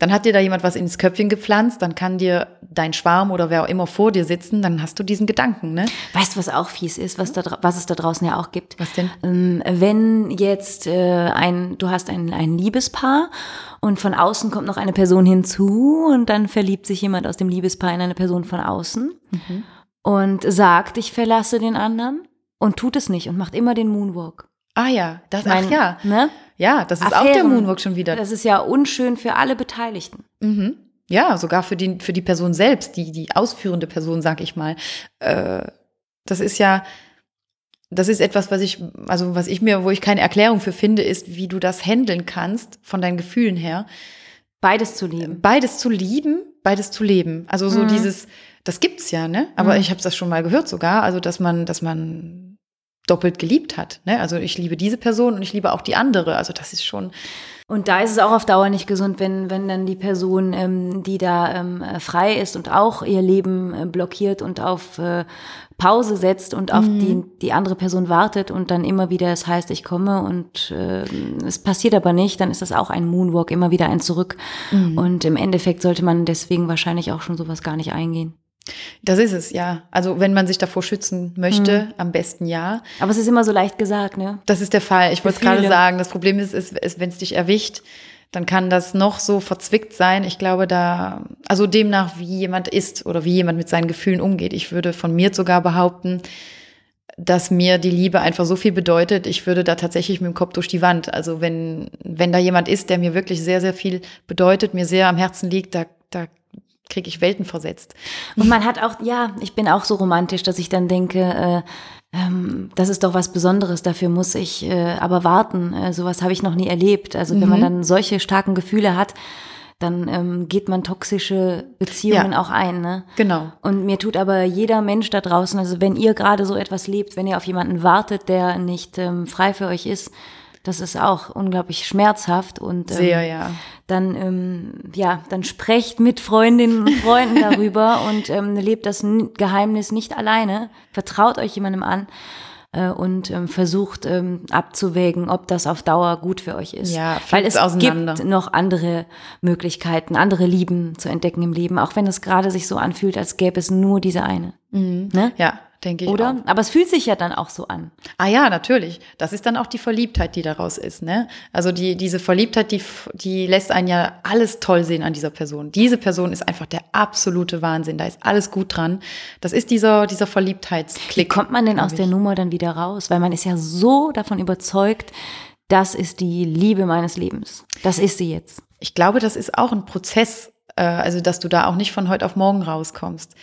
Dann hat dir da jemand was ins Köpfchen gepflanzt, dann kann dir dein Schwarm oder wer auch immer vor dir sitzen, dann hast du diesen Gedanken, ne? Weißt du, was auch fies ist, was, da, was es da draußen ja auch gibt? Was denn? Ähm, wenn jetzt äh, ein, du hast ein, ein Liebespaar und von außen kommt noch eine Person hinzu und dann verliebt sich jemand aus dem Liebespaar in eine Person von außen. Mhm und sagt, ich verlasse den anderen und tut es nicht und macht immer den Moonwalk. Ah ja, das, mein, ach ja. Ne? Ja, das ist Affären, auch der Moonwalk schon wieder. Das ist ja unschön für alle Beteiligten. Mhm. Ja, sogar für die, für die Person selbst, die, die ausführende Person, sag ich mal. Äh, das ist ja, das ist etwas, was ich, also was ich mir, wo ich keine Erklärung für finde, ist, wie du das handeln kannst von deinen Gefühlen her. Beides zu lieben. Beides zu lieben, beides zu leben. Also so mhm. dieses, das gibt's ja, ne? Aber mhm. ich habe das schon mal gehört sogar, also dass man, dass man doppelt geliebt hat. Ne? Also ich liebe diese Person und ich liebe auch die andere. Also das ist schon. Und da ist es auch auf Dauer nicht gesund, wenn, wenn dann die Person, ähm, die da ähm, frei ist und auch ihr Leben äh, blockiert und auf äh, Pause setzt und auf mhm. die, die andere Person wartet und dann immer wieder es heißt, ich komme und äh, es passiert aber nicht, dann ist das auch ein Moonwalk, immer wieder ein Zurück. Mhm. Und im Endeffekt sollte man deswegen wahrscheinlich auch schon sowas gar nicht eingehen. Das ist es, ja. Also wenn man sich davor schützen möchte, mhm. am besten ja. Aber es ist immer so leicht gesagt, ne? Das ist der Fall. Ich wollte gerade sagen, das Problem ist, ist, ist wenn es dich erwischt, dann kann das noch so verzwickt sein. Ich glaube, da, also demnach, wie jemand ist oder wie jemand mit seinen Gefühlen umgeht. Ich würde von mir sogar behaupten, dass mir die Liebe einfach so viel bedeutet, ich würde da tatsächlich mit dem Kopf durch die Wand. Also wenn, wenn da jemand ist, der mir wirklich sehr, sehr viel bedeutet, mir sehr am Herzen liegt, da, da kriege ich Welten versetzt. Und man hat auch, ja, ich bin auch so romantisch, dass ich dann denke, äh, ähm, das ist doch was Besonderes, dafür muss ich äh, aber warten. Äh, sowas habe ich noch nie erlebt. Also wenn man mhm. dann solche starken Gefühle hat, dann ähm, geht man toxische Beziehungen ja, auch ein. Ne? Genau. Und mir tut aber jeder Mensch da draußen, also wenn ihr gerade so etwas lebt, wenn ihr auf jemanden wartet, der nicht ähm, frei für euch ist, das ist auch unglaublich schmerzhaft und ähm, sehr, ja. dann, ähm, ja, dann sprecht mit Freundinnen und Freunden *laughs* darüber und ähm, lebt das Geheimnis nicht alleine. Vertraut euch jemandem an äh, und ähm, versucht ähm, abzuwägen, ob das auf Dauer gut für euch ist. Ja, Weil es auseinander. gibt noch andere Möglichkeiten, andere Lieben zu entdecken im Leben, auch wenn es gerade sich so anfühlt, als gäbe es nur diese eine. Ne? Ja, denke ich. Oder? Auch. Aber es fühlt sich ja dann auch so an. Ah ja, natürlich. Das ist dann auch die Verliebtheit, die daraus ist. Ne? Also die, diese Verliebtheit, die, die lässt einen ja alles toll sehen an dieser Person. Diese Person ist einfach der absolute Wahnsinn. Da ist alles gut dran. Das ist dieser, dieser Wie Verliebtheitsklick. kommt man denn aus glaub der ich. Nummer dann wieder raus? Weil man ist ja so davon überzeugt, das ist die Liebe meines Lebens. Das ist sie jetzt. Ich glaube, das ist auch ein Prozess, äh, also dass du da auch nicht von heute auf morgen rauskommst.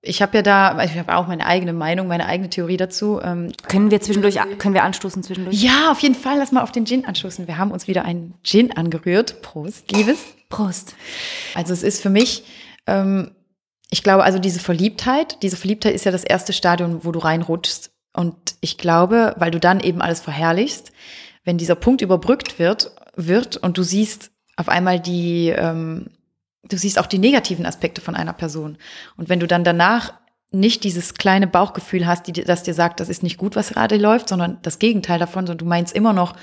Ich habe ja da, ich habe auch meine eigene Meinung, meine eigene Theorie dazu. Ähm, Können wir zwischendurch, können wir anstoßen zwischendurch? ja, auf jeden Fall, lass mal auf den Gin anstoßen. Wir haben uns wieder einen Gin angerührt. Prost, Liebes. Prost. Also es ist für mich, ähm, ich glaube, also diese Verliebtheit, diese Verliebtheit ist ja das erste Stadium, wo du reinrutschst. Und ich glaube, weil du dann eben alles verherrlichst, wenn dieser Punkt überbrückt wird, wird und du siehst auf einmal die, ähm, du siehst auch die negativen Aspekte von einer Person. Und wenn du dann danach nicht dieses kleine Bauchgefühl hast, die, das dir sagt, das ist nicht gut, was gerade läuft, sondern das Gegenteil davon, sondern du meinst immer noch,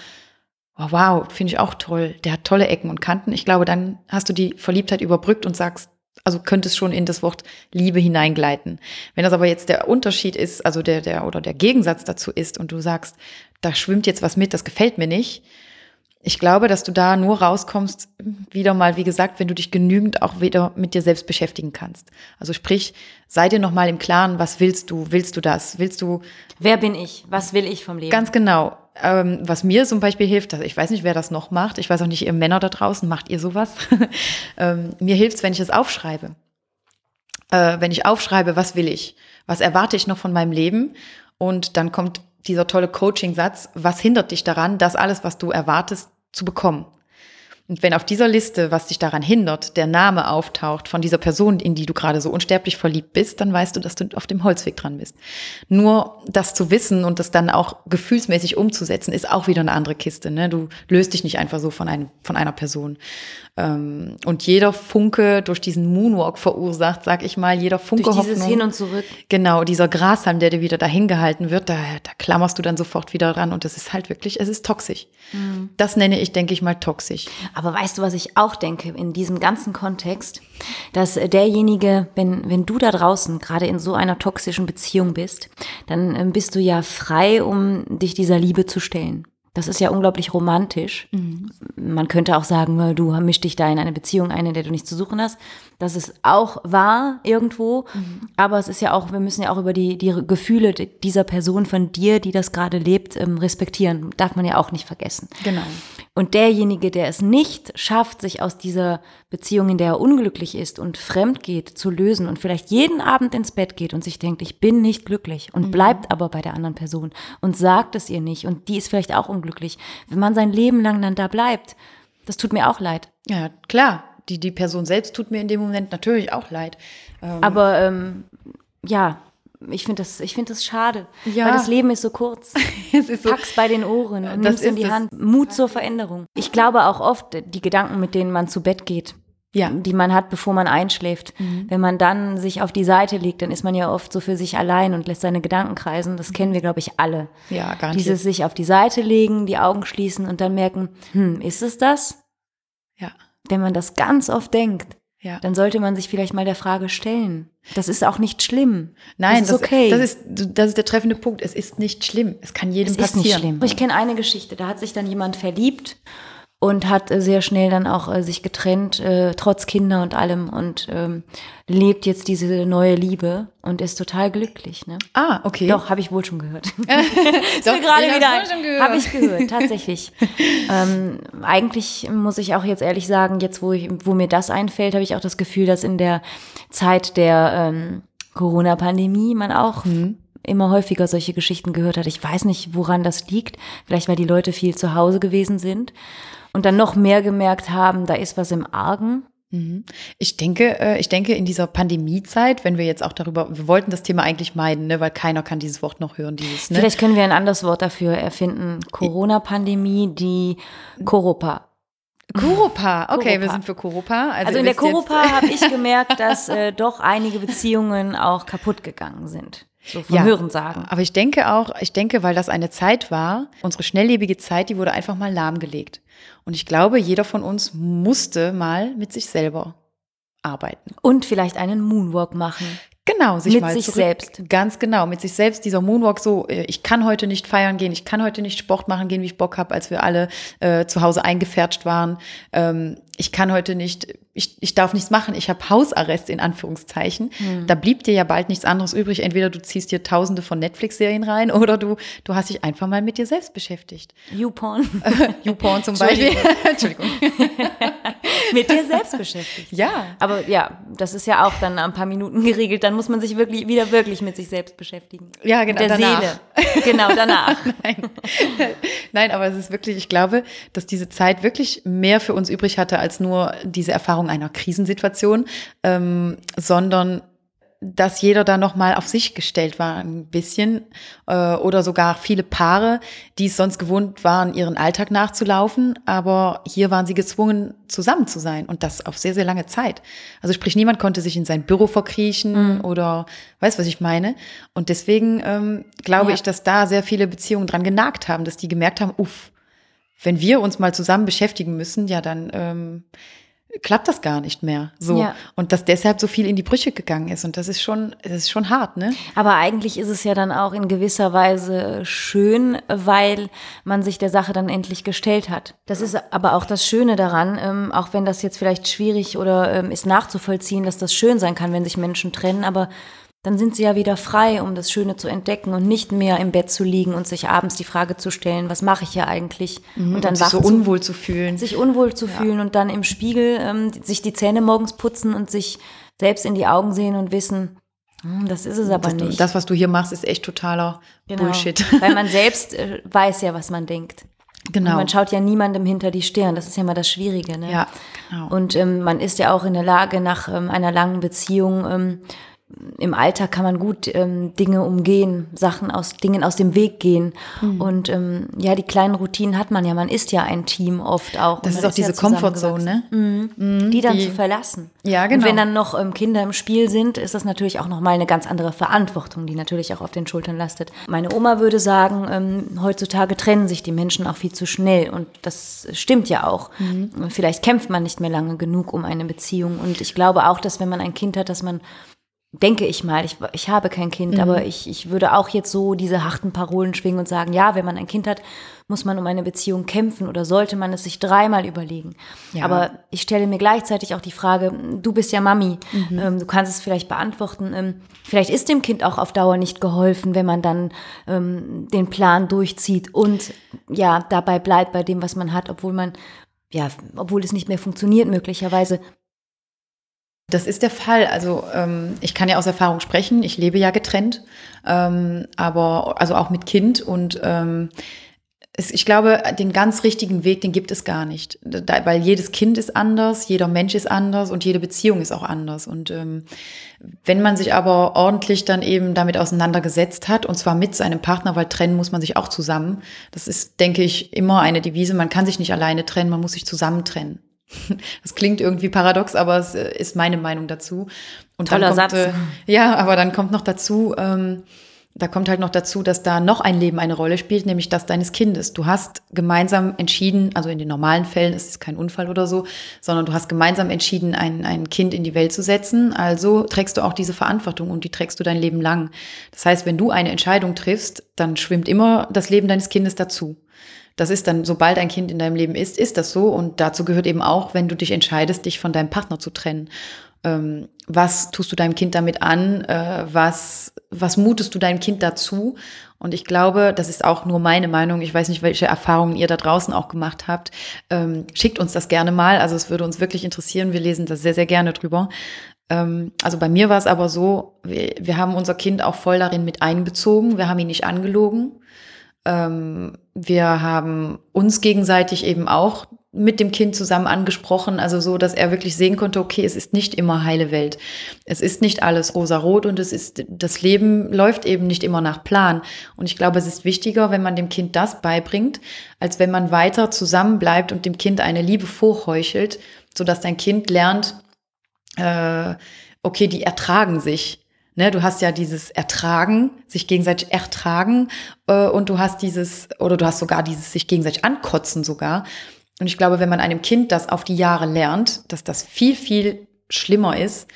oh, wow, finde ich auch toll, der hat tolle Ecken und Kanten. Ich glaube, dann hast du die Verliebtheit überbrückt und sagst, also könntest schon in das Wort Liebe hineingleiten. Wenn das aber jetzt der Unterschied ist, also der, der oder der Gegensatz dazu ist und du sagst, da schwimmt jetzt was mit, das gefällt mir nicht. Ich glaube, dass du da nur rauskommst, wieder mal, wie gesagt, wenn du dich genügend auch wieder mit dir selbst beschäftigen kannst. Also sprich, sei dir nochmal im Klaren, was willst du? Willst du das? Willst du Wer bin ich? Was will ich vom Leben? Ganz genau. Ähm, was mir zum Beispiel hilft, also ich weiß nicht, wer das noch macht, ich weiß auch nicht, ihr Männer da draußen, macht ihr sowas? *laughs* ähm, mir hilft es, wenn ich es aufschreibe. Äh, wenn ich aufschreibe, was will ich? Was erwarte ich noch von meinem Leben? Und dann kommt dieser tolle Coaching-Satz, was hindert dich daran, das alles, was du erwartest, zu bekommen? Und wenn auf dieser Liste, was dich daran hindert, der Name auftaucht von dieser Person, in die du gerade so unsterblich verliebt bist, dann weißt du, dass du auf dem Holzweg dran bist. Nur das zu wissen und das dann auch gefühlsmäßig umzusetzen, ist auch wieder eine andere Kiste. Ne? Du löst dich nicht einfach so von, einem, von einer Person. Ähm, und jeder Funke durch diesen Moonwalk verursacht, sag ich mal, jeder Funke Durch dieses Hoffnung. Hin und Zurück. Genau, dieser Grashalm, der dir wieder dahin gehalten wird, da, da klammerst du dann sofort wieder dran und das ist halt wirklich, es ist toxisch. Mhm. Das nenne ich, denke ich mal, toxisch. Aber weißt du, was ich auch denke in diesem ganzen Kontext? Dass äh, derjenige, wenn, wenn du da draußen gerade in so einer toxischen Beziehung bist, dann ähm, bist du ja frei, um dich dieser Liebe zu stellen. Das ist ja unglaublich romantisch. Man könnte auch sagen, du mischst dich da in eine Beziehung ein, in der du nichts zu suchen hast. Das ist auch wahr irgendwo. Aber es ist ja auch, wir müssen ja auch über die, die Gefühle dieser Person von dir, die das gerade lebt, ähm, respektieren. Darf man ja auch nicht vergessen. Genau. Und derjenige, der es nicht schafft, sich aus dieser Beziehung, in der er unglücklich ist und fremd geht, zu lösen und vielleicht jeden Abend ins Bett geht und sich denkt, ich bin nicht glücklich und bleibt aber bei der anderen Person und sagt es ihr nicht und die ist vielleicht auch unglücklich. Wenn man sein Leben lang dann da bleibt, das tut mir auch leid. Ja, klar. Die, die Person selbst tut mir in dem Moment natürlich auch leid. Ähm, Aber ähm, ja, ich finde das, ich finde das schade, Ja. weil das Leben ist so kurz. *laughs* es ist so, Pack's bei den Ohren und nimm's in die. Hand. Mut zur Veränderung. Ich glaube auch oft, die Gedanken, mit denen man zu Bett geht, Ja. Mhm. die man hat, bevor man einschläft. Wenn man dann sich auf die Seite legt, dann ist man ja oft so für sich allein und lässt seine Gedanken kreisen. Das kennen wir, glaube ich, alle. ja, garantiert. Dieses sich auf die Seite legen, die Augen schließen und dann merken, hm, ist es das? Wenn man das ganz oft denkt, ja. dann sollte man sich vielleicht mal der Frage stellen. Das ist auch nicht schlimm. Nein, das ist okay. Das ist, das ist der treffende Punkt. Es ist nicht schlimm. Es kann jedem Es ist passieren. nicht schlimm. Ich kenne eine Geschichte, da hat sich dann jemand verliebt und hat äh, sehr schnell dann auch äh, sich getrennt, äh, trotz Kinder und allem und ähm, lebt jetzt diese neue Liebe und ist total glücklich. Ne? Ah, okay. Doch, habe ich wohl schon gehört. *laughs* Doch, mir gerade wieder. Habe ich gehört, *laughs* tatsächlich. ähm, eigentlich muss ich auch jetzt ehrlich sagen, jetzt wo, ich, wo mir das einfällt, habe ich auch das Gefühl, dass in der Zeit der ähm, Corona-Pandemie man auch Mhm. immer häufiger solche Geschichten gehört hat. Ich weiß nicht, woran das liegt. Vielleicht, weil die Leute viel zu Hause gewesen sind und dann noch mehr gemerkt haben, da ist was im Argen. Ich denke, äh, ich denke, in dieser Pandemiezeit, wenn wir jetzt auch darüber, wir wollten das Thema eigentlich meiden, ne, weil keiner kann dieses Wort noch hören, dieses, ne? Vielleicht können wir ein anderes Wort dafür erfinden. Corona-Pandemie, die Koropa. Kuropa, *laughs* okay, Kuropa. wir sind für Kuropa. Also, ihr in der Kuropa habe ich gemerkt, dass äh, *laughs* doch einige Beziehungen auch kaputt gegangen sind. So vom Ja. Hörensagen. Aber ich denke auch, ich denke, weil das eine Zeit war, unsere schnelllebige Zeit, die wurde einfach mal lahmgelegt. Und ich glaube, jeder von uns musste mal mit sich selber arbeiten. Und vielleicht einen Moonwalk machen. Genau, sich Mit mal sich zurück, selbst. Ganz genau, mit sich selbst. Dieser Moonwalk so, äh, ich kann heute nicht feiern gehen, ich kann heute nicht Sport machen gehen, wie ich Bock habe, als wir alle äh, zu Hause eingefärscht waren. Ähm, ich kann heute nicht, ich, ich darf nichts machen, ich habe Hausarrest in Anführungszeichen. Hm. Da blieb dir ja bald nichts anderes übrig. Entweder du ziehst dir tausende von Netflix-Serien rein oder du, du hast dich einfach mal mit dir selbst beschäftigt. YouPorn. *laughs* YouPorn zum Beispiel. *laughs* Entschuldigung. *laughs* mit dir selbst beschäftigt. Ja. Aber ja, das ist ja auch dann ein paar Minuten geregelt. Dann muss man sich wirklich wieder wirklich mit sich selbst beschäftigen. Ja, genau, Mit der danach. Seele. Genau, danach. Nein. Nein, aber es ist wirklich, ich glaube, dass diese Zeit wirklich mehr für uns übrig hatte als nur diese Erfahrung einer Krisensituation, ähm, sondern dass jeder da noch mal auf sich gestellt war ein bisschen äh, oder sogar viele Paare, die es sonst gewohnt waren, ihren Alltag nachzulaufen, aber hier waren sie gezwungen, zusammen zu sein und das auf sehr, sehr lange Zeit. Also sprich, niemand konnte sich in sein Büro verkriechen oder weißt, was ich meine? Und deswegen ähm, glaube Ja. ich, dass da sehr viele Beziehungen dran genagt haben, dass die gemerkt haben, uff, wenn wir uns mal zusammen beschäftigen müssen, ja, dann ähm, klappt das gar nicht mehr. So. Ja. Und dass deshalb so viel in die Brüche gegangen ist. Und das ist schon, das ist schon hart, ne? Aber eigentlich ist es ja dann auch in gewisser Weise schön, weil man sich der Sache dann endlich gestellt hat. Das ist aber auch das Schöne daran, ähm, auch wenn das jetzt vielleicht schwierig oder ähm, ist nachzuvollziehen, dass das schön sein kann, wenn sich Menschen trennen, aber dann sind sie ja wieder frei, um das Schöne zu entdecken und nicht mehr im Bett zu liegen und sich abends die Frage zu stellen, was mache ich hier eigentlich? und dann und sich so unwohl zu fühlen. sich unwohl zu fühlen und dann im Spiegel ähm, sich die Zähne morgens putzen und sich selbst in die Augen sehen und wissen, hm, das ist es aber das, nicht. das, was du hier machst, ist echt totaler Genau. Bullshit. *laughs* Weil man selbst äh, weiß ja, was man denkt. Und genau. man schaut ja niemandem hinter die Stirn. Das ist ja mal das Schwierige. Ne? Ja, genau. Und ähm, man ist ja auch in der Lage, nach ähm, einer langen Beziehung ähm, im Alltag kann man gut ähm, Dinge umgehen, Sachen aus Dingen aus dem Weg gehen. Mhm. Und ähm, ja, die kleinen Routinen hat man ja. Man ist ja ein Team oft auch. Und das ist auch diese ja Comfortzone, ne? die dann die- zu verlassen. Ja, Und genau. wenn dann noch ähm, Kinder im Spiel sind, ist das natürlich auch nochmal eine ganz andere Verantwortung, die natürlich auch auf den Schultern lastet. Meine Oma würde sagen, ähm, heutzutage trennen sich die Menschen auch viel zu schnell. Und das stimmt ja auch. Mhm. Vielleicht kämpft man nicht mehr lange genug um eine Beziehung. Und ich glaube auch, dass wenn man ein Kind hat, dass man denke ich mal, ich, ich habe kein Kind, aber Mhm. ich, ich würde auch jetzt so diese harten Parolen schwingen und sagen, ja, wenn man ein Kind hat, muss man um eine Beziehung kämpfen oder sollte man es sich dreimal überlegen. Ja. Aber ich stelle mir gleichzeitig auch die Frage, du bist ja Mami, Mhm. ähm, du kannst es vielleicht beantworten, ähm, vielleicht ist dem Kind auch auf Dauer nicht geholfen, wenn man dann ähm, den Plan durchzieht und ja, dabei bleibt bei dem, was man hat, obwohl man, ja, obwohl es nicht mehr funktioniert möglicherweise. Das ist der Fall. Also ähm, ich kann ja aus Erfahrung sprechen. Ich lebe ja getrennt, ähm, aber also auch mit Kind und ähm, es, ich glaube, den ganz richtigen Weg, den gibt es gar nicht, da, weil jedes Kind ist anders, jeder Mensch ist anders und jede Beziehung ist auch anders. Und ähm, wenn man sich aber ordentlich dann eben damit auseinandergesetzt hat und zwar mit seinem Partner, weil trennen muss man sich auch zusammen. Das ist, denke ich, immer eine Devise. Man kann sich nicht alleine trennen, man muss sich zusammen trennen. *laughs* Das klingt irgendwie paradox, aber es äh, ist meine Meinung dazu. Und Toller dann kommt, Satz. Äh, ja, aber dann kommt noch dazu, ähm, da kommt halt noch dazu, dass da noch ein Leben eine Rolle spielt, nämlich das deines Kindes. Du hast gemeinsam entschieden, also in den normalen Fällen ist es kein Unfall oder so, sondern du hast gemeinsam entschieden, ein, ein Kind in die Welt zu setzen. Also trägst du auch diese Verantwortung und die trägst du dein Leben lang. Das heißt, wenn du eine Entscheidung triffst, dann schwimmt immer das Leben deines Kindes dazu. Das ist dann, sobald ein Kind in deinem Leben ist, ist das so. Und dazu gehört eben auch, wenn du dich entscheidest, dich von deinem Partner zu trennen. Ähm, was tust du deinem Kind damit an? Äh, was, was mutest du deinem Kind dazu? Und ich glaube, das ist auch nur meine Meinung. Ich weiß nicht, welche Erfahrungen ihr da draußen auch gemacht habt. Ähm, schickt uns das gerne mal. Also es würde uns wirklich interessieren. Wir lesen das sehr, sehr gerne drüber. Ähm, also bei mir war es aber so, wir, wir haben unser Kind auch voll darin mit einbezogen. Wir haben ihn nicht angelogen. Ähm, wir haben uns gegenseitig eben auch mit dem Kind zusammen angesprochen, also so, dass er wirklich sehen konnte, okay, es ist nicht immer heile Welt. Es ist nicht alles rosarot und es ist, das Leben läuft eben nicht immer nach Plan. Und ich glaube, es ist wichtiger, wenn man dem Kind das beibringt, als wenn man weiter zusammenbleibt und dem Kind eine Liebe vorheuchelt, sodass dein Kind lernt, äh, okay, die ertragen sich. Ne, du hast ja dieses Ertragen, sich gegenseitig ertragen äh, und du hast dieses, oder du hast sogar dieses sich gegenseitig ankotzen sogar. Und ich glaube, wenn man einem Kind das auf die Jahre lernt, dass das viel, viel schlimmer ist,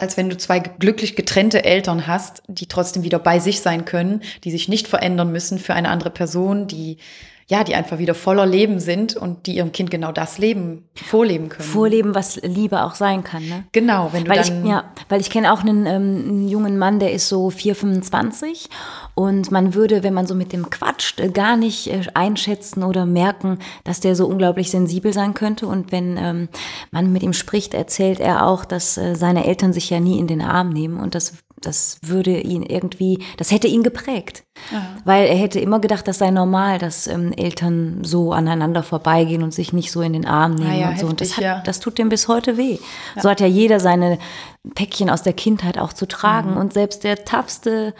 als wenn du zwei glücklich getrennte Eltern hast, die trotzdem wieder bei sich sein können, die sich nicht verändern müssen für eine andere Person, die ja, die einfach wieder voller Leben sind und die ihrem Kind genau das Leben vorleben können. Vorleben, was Liebe auch sein kann, ne? Genau, wenn du weil dann ich, ja, weil ich kenne auch einen, ähm, einen jungen Mann, der ist so 4, 25 und man würde, wenn man so mit dem quatscht, äh, gar nicht äh, einschätzen oder merken, dass der so unglaublich sensibel sein könnte und wenn ähm, man mit ihm spricht, erzählt er auch, dass äh, seine Eltern sich ja nie in den Arm nehmen und das das würde ihn irgendwie, das hätte ihn geprägt. Ja. Weil er hätte immer gedacht, das sei normal, dass ähm, Eltern so aneinander vorbeigehen und sich nicht so in den Arm nehmen ja, und so. heftig, und das, hat, ja. das tut dem bis heute weh. So hat ja jeder seine Päckchen aus der Kindheit auch zu tragen. Mhm. Und selbst der toughste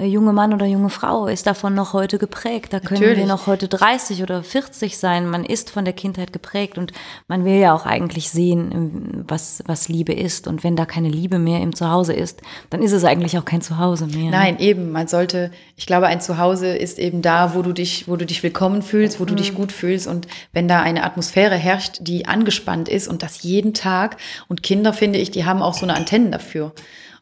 junge Mann oder junge Frau ist davon noch heute geprägt. Da können wir Natürlich. noch heute 30 oder 40 sein. Man ist von der Kindheit geprägt und man will ja auch eigentlich sehen, ähm, was, was Liebe ist. Und wenn da keine Liebe mehr im Zuhause ist, dann ist es eigentlich auch kein Zuhause mehr. ne? Nein, eben. Man sollte, ich glaube, ein Zuhause ist eben da, wo du dich, wo du dich willkommen fühlst, wo du Mhm. dich gut fühlst. Und wenn da eine Atmosphäre herrscht, die angespannt ist und das jeden Tag. Und Kinder, finde ich, die haben auch so eine Antennen dafür.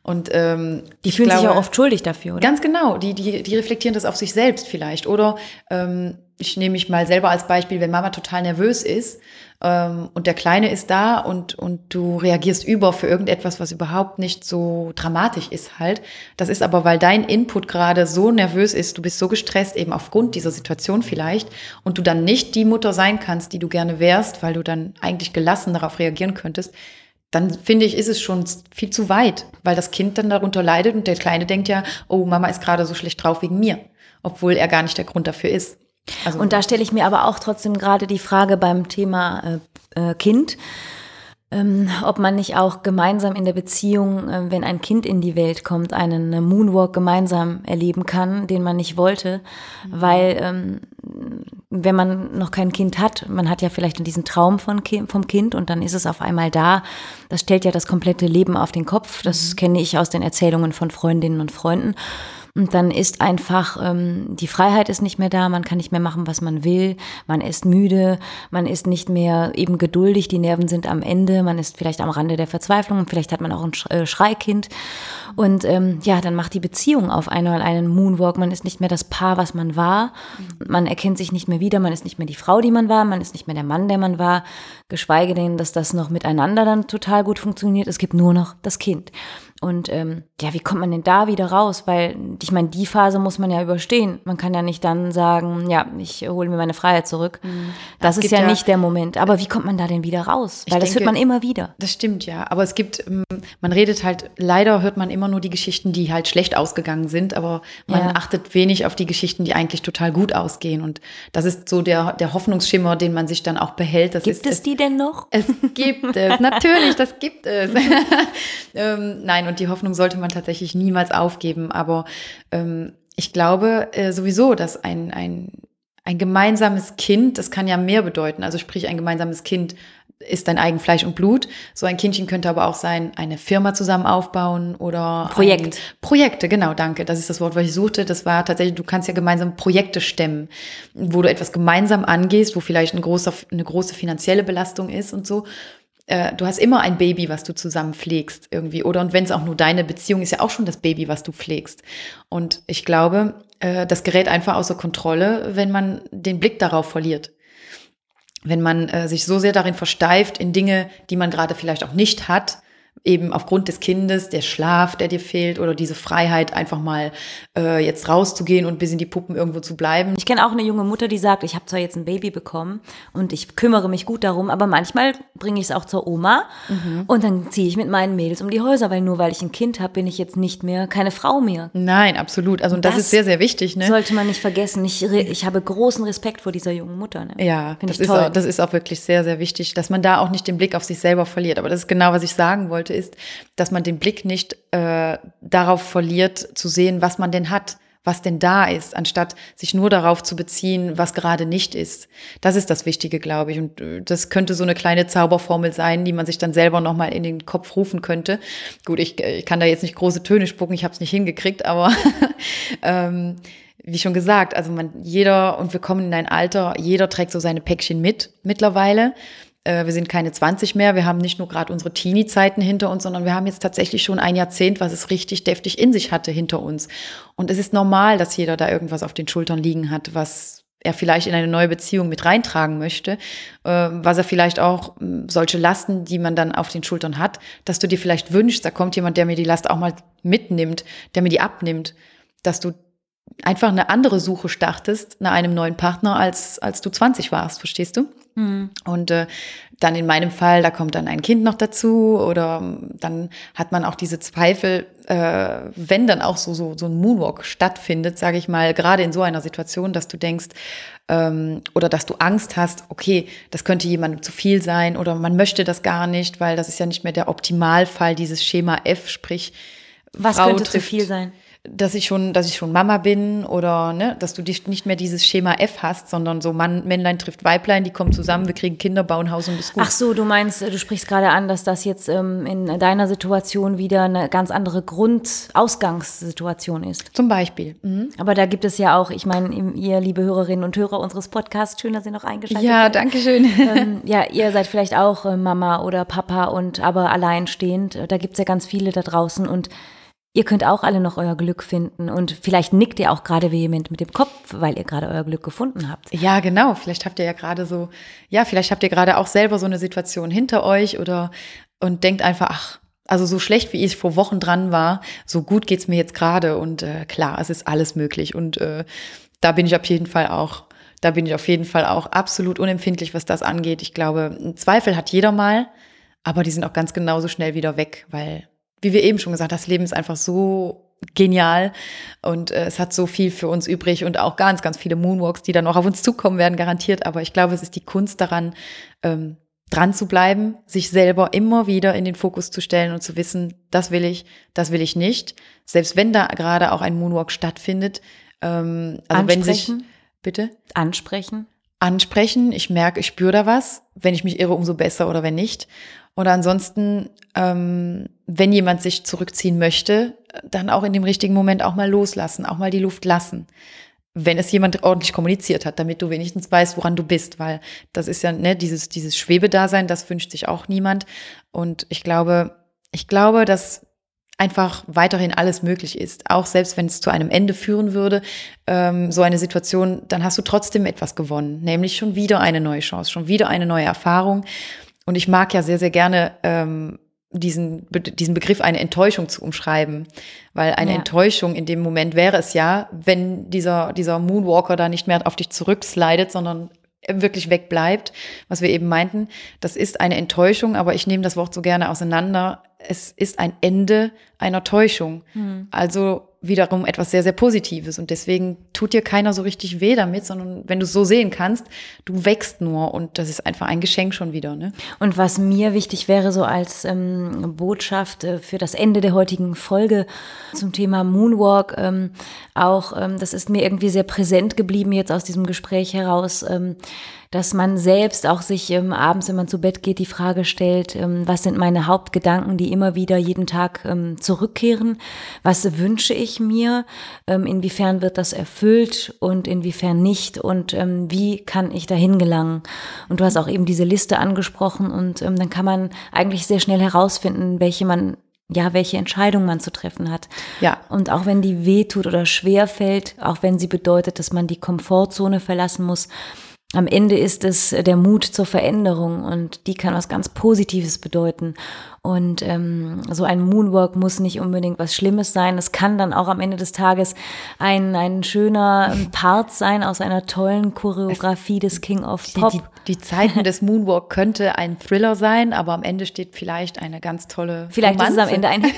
Und ähm, Die fühlen sich glaube- auch oft schuldig dafür, oder? Ganz genau, die, die, die reflektieren das auf sich selbst vielleicht. Oder ähm, ich nehme mich mal selber als Beispiel, wenn Mama total nervös ist ähm, und der Kleine ist da und, und du reagierst über für irgendetwas, was überhaupt nicht so dramatisch ist halt. Das ist aber, weil dein Input gerade so nervös ist, du bist so gestresst, eben aufgrund dieser Situation vielleicht, und du dann nicht die Mutter sein kannst, die du gerne wärst, weil du dann eigentlich gelassen darauf reagieren könntest, dann finde ich, ist es schon viel zu weit, weil das Kind dann darunter leidet und der Kleine denkt ja, oh, Mama ist gerade so schlecht drauf wegen mir, obwohl er gar nicht der Grund dafür ist. Also, Und da stelle ich mir aber auch trotzdem gerade die Frage beim Thema äh, äh, Kind, ähm, ob man nicht auch gemeinsam in der Beziehung, äh, wenn ein Kind in die Welt kommt, einen äh, Moonwalk gemeinsam erleben kann, den man nicht wollte, weil ähm, wenn man noch kein Kind hat, man hat ja vielleicht diesen Traum von vom Kind und dann ist es auf einmal da. Das stellt ja das komplette Leben auf den Kopf. Das kenne ich aus den Erzählungen von Freundinnen und Freunden. Und dann ist einfach, ähm, die Freiheit ist nicht mehr da, man kann nicht mehr machen, was man will, man ist müde, man ist nicht mehr eben geduldig, die Nerven sind am Ende, man ist vielleicht am Rande der Verzweiflung. Und vielleicht hat man auch ein äh, Schreikind. Und ähm, ja, dann macht die Beziehung auf einmal einen Moonwalk, man ist nicht mehr das Paar, was man war, man erkennt sich nicht mehr wieder, man ist nicht mehr die Frau, die man war, man ist nicht mehr der Mann, der man war, geschweige denn, dass das noch miteinander dann total gut funktioniert, es gibt nur noch das Kind. Und ähm, ja, wie kommt man denn da wieder raus? Weil ich meine, die Phase muss man ja überstehen. Man kann ja nicht dann sagen, ja, ich hole mir meine Freiheit zurück. Das Es ist ja, ja- nicht der Moment. Aber wie kommt man da denn wieder raus? Weil das hört denke- man immer wieder. Das stimmt, ja. Aber es gibt, ähm, man redet halt, leider hört man immer nur die Geschichten, die halt schlecht ausgegangen sind, aber man Ja. achtet wenig auf die Geschichten, die eigentlich total gut ausgehen. Und das ist so der, der Hoffnungsschimmer, den man sich dann auch behält. Das Gibt ist, es die denn noch? Es gibt es, natürlich, das gibt es. *laughs* *laughs* ähm, nein, und die Hoffnung sollte man tatsächlich niemals aufgeben. Aber ähm, ich glaube äh, sowieso, dass ein, ein, ein gemeinsames Kind, das kann ja mehr bedeuten. Also sprich, ein gemeinsames Kind ist dein eigen Fleisch und Blut. So ein Kindchen könnte aber auch sein, eine Firma zusammen aufbauen oder Projekt. Projekte, genau, danke. Das ist das Wort, was ich suchte. Das war tatsächlich, du kannst ja gemeinsam Projekte stemmen, wo du etwas gemeinsam angehst, wo vielleicht ein großer, eine große finanzielle Belastung ist und so. Äh, Du hast immer ein Baby, was du zusammen pflegst irgendwie. Oder und wenn es auch nur deine Beziehung ist, ja auch schon das Baby, was du pflegst. Und ich glaube, äh, das gerät einfach außer Kontrolle, wenn man den Blick darauf verliert wenn man äh, sich so sehr darin versteift, in Dinge, die man gerade vielleicht auch nicht hat, eben aufgrund des Kindes, der Schlaf, der dir fehlt oder diese Freiheit, einfach mal äh, jetzt rauszugehen und bis in die Puppen irgendwo zu bleiben. Ich kenne auch eine junge Mutter, die sagt, ich habe zwar jetzt ein Baby bekommen und ich kümmere mich gut darum, aber manchmal bringe ich es auch zur Oma mhm. und dann ziehe ich mit meinen Mädels um die Häuser, weil nur weil ich ein Kind habe, bin ich jetzt nicht mehr keine Frau mehr. Nein, absolut. Also und das, das ist sehr, sehr wichtig. Ne? Sollte man nicht vergessen. Ich, ich habe großen Respekt vor dieser jungen Mutter. Ne? Ja, das ist, auch, das ist auch wirklich sehr, sehr wichtig, dass man da auch nicht den Blick auf sich selber verliert. Aber das ist genau, was ich sagen wollte sollte, ist, dass man den Blick nicht äh, darauf verliert, zu sehen, was man denn hat, was denn da ist, anstatt sich nur darauf zu beziehen, was gerade nicht ist. Das ist das Wichtige, glaube ich. Und äh, das könnte so eine kleine Zauberformel sein, die man sich dann selber nochmal in den Kopf rufen könnte. Gut, ich, ich kann da jetzt nicht große Töne spucken, ich habe es nicht hingekriegt, aber *laughs* ähm, wie schon gesagt, also man, jeder, und wir kommen in ein Alter, jeder trägt so seine Päckchen mit mittlerweile. Äh, wir sind keine 20 mehr, wir haben nicht nur gerade unsere Teenie-Zeiten hinter uns, sondern wir haben jetzt tatsächlich schon ein Jahrzehnt, was es richtig deftig in sich hatte hinter uns. Und es ist normal, dass jeder da irgendwas auf den Schultern liegen hat, was er vielleicht in eine neue Beziehung mit reintragen möchte, äh, was er vielleicht auch solche Lasten, die man dann auf den Schultern hat, dass du dir vielleicht wünschst, da kommt jemand, der mir die Last auch mal mitnimmt, der mir die abnimmt, dass du einfach eine andere Suche startest nach einem neuen Partner, als, als du 20 warst, verstehst du? Mhm. Und äh, dann in meinem Fall, da kommt dann ein Kind noch dazu oder ähm, dann hat man auch diese Zweifel, äh, wenn dann auch so, so, so ein Moonwalk stattfindet, sage ich mal, gerade in so einer Situation, dass du denkst ähm, oder dass du Angst hast, okay, das könnte jemandem zu viel sein oder man möchte das gar nicht, weil das ist ja nicht mehr der Optimalfall, dieses Schema F, sprich, was Frau könnte trifft, zu viel sein? Dass ich schon, dass ich schon Mama bin oder ne, dass du dich nicht mehr dieses Schema F hast, sondern so Mann, Männlein trifft Weiblein, die kommen zusammen, wir kriegen Kinder, bauen Haus und das gut. Ach so, du meinst, du sprichst gerade an, dass das jetzt ähm, in deiner Situation wieder eine ganz andere Grundausgangssituation ist. Zum Beispiel. Mhm. Aber da gibt es ja auch, ich meine, ihr liebe Hörerinnen und Hörer unseres Podcasts, schön, dass ihr noch eingeschaltet ja, seid. Ja, danke schön. *laughs* Ähm, ja, ihr seid vielleicht auch äh, Mama oder Papa und aber alleinstehend. Da gibt es ja ganz viele da draußen und Ihr könnt auch alle noch euer Glück finden und vielleicht nickt ihr auch gerade vehement mit dem Kopf, weil ihr gerade euer Glück gefunden habt. Ja, genau. Vielleicht habt ihr ja gerade so, ja, vielleicht habt ihr gerade auch selber so eine Situation hinter euch oder und denkt einfach, ach, also so schlecht wie ich vor Wochen dran war, so gut geht's mir jetzt gerade und äh, klar, es ist alles möglich und äh, da bin ich auf jeden Fall auch, da bin ich auf jeden Fall auch absolut unempfindlich, was das angeht. Ich glaube, Zweifel hat jeder mal, aber die sind auch ganz genauso schnell wieder weg, weil wie wir eben schon gesagt, das Leben ist einfach so genial und äh, es hat so viel für uns übrig und auch ganz, ganz viele Moonwalks, die dann noch auf uns zukommen werden, garantiert. Aber ich glaube, es ist die Kunst daran, ähm, dran zu bleiben, sich selber immer wieder in den Fokus zu stellen und zu wissen, das will ich, das will ich nicht. Selbst wenn da gerade auch ein Moonwalk stattfindet. Ähm, also wenn sich bitte ansprechen. Ansprechen, ich merke, ich spüre da was. Wenn ich mich irre, umso besser oder wenn nicht. Oder ansonsten, ähm, wenn jemand sich zurückziehen möchte, dann auch in dem richtigen Moment auch mal loslassen, auch mal die Luft lassen. Wenn es jemand ordentlich kommuniziert hat, damit du wenigstens weißt, woran du bist, weil das ist ja, ne, dieses, dieses Schwebedasein, das wünscht sich auch niemand. Und ich glaube, ich glaube, dass einfach weiterhin alles möglich ist. Auch selbst wenn es zu einem Ende führen würde, ähm, so eine Situation, dann hast du trotzdem etwas gewonnen, nämlich schon wieder eine neue Chance, schon wieder eine neue Erfahrung. Und ich mag ja sehr, sehr gerne ähm, diesen, diesen Begriff eine Enttäuschung zu umschreiben. Weil eine ja. Enttäuschung in dem Moment wäre es ja, wenn dieser, dieser Moonwalker da nicht mehr auf dich zurückslidet, sondern wirklich wegbleibt, was wir eben meinten. Das ist eine Enttäuschung, aber ich nehme das Wort so gerne auseinander. Es ist ein Ende einer Täuschung. Hm. Also wiederum etwas sehr, sehr Positives. Und deswegen tut dir keiner so richtig weh damit, sondern wenn du es so sehen kannst, du wächst nur und das ist einfach ein Geschenk schon wieder. Ne? Und was mir wichtig wäre, so als ähm, Botschaft äh, für das Ende der heutigen Folge zum Thema Moonwalk, ähm, auch, ähm, das ist mir irgendwie sehr präsent geblieben jetzt aus diesem Gespräch heraus. Ähm, dass man selbst auch sich ähm, abends, wenn man zu Bett geht, die Frage stellt, ähm, was sind meine Hauptgedanken, die immer wieder jeden Tag ähm, zurückkehren? Was wünsche ich mir? Ähm, inwiefern wird das erfüllt und inwiefern nicht? Und ähm, wie kann ich dahin gelangen? Und du hast auch eben diese Liste angesprochen und ähm, dann kann man eigentlich sehr schnell herausfinden, welche man ja, welche Entscheidung man zu treffen hat. Ja. Und auch wenn die weh tut oder schwer fällt, auch wenn sie bedeutet, dass man die Komfortzone verlassen muss, am Ende ist es der Mut zur Veränderung und die kann was ganz Positives bedeuten. Und ähm, so ein Moonwalk muss nicht unbedingt was Schlimmes sein. Es kann dann auch am Ende des Tages ein, ein schöner Part sein aus einer tollen Choreografie des King of Pop. Die, die, die Zeiten des Moonwalk könnte ein Thriller sein, aber am Ende steht vielleicht eine ganz tolle. Vielleicht Romanze. ist es am Ende ein Hit.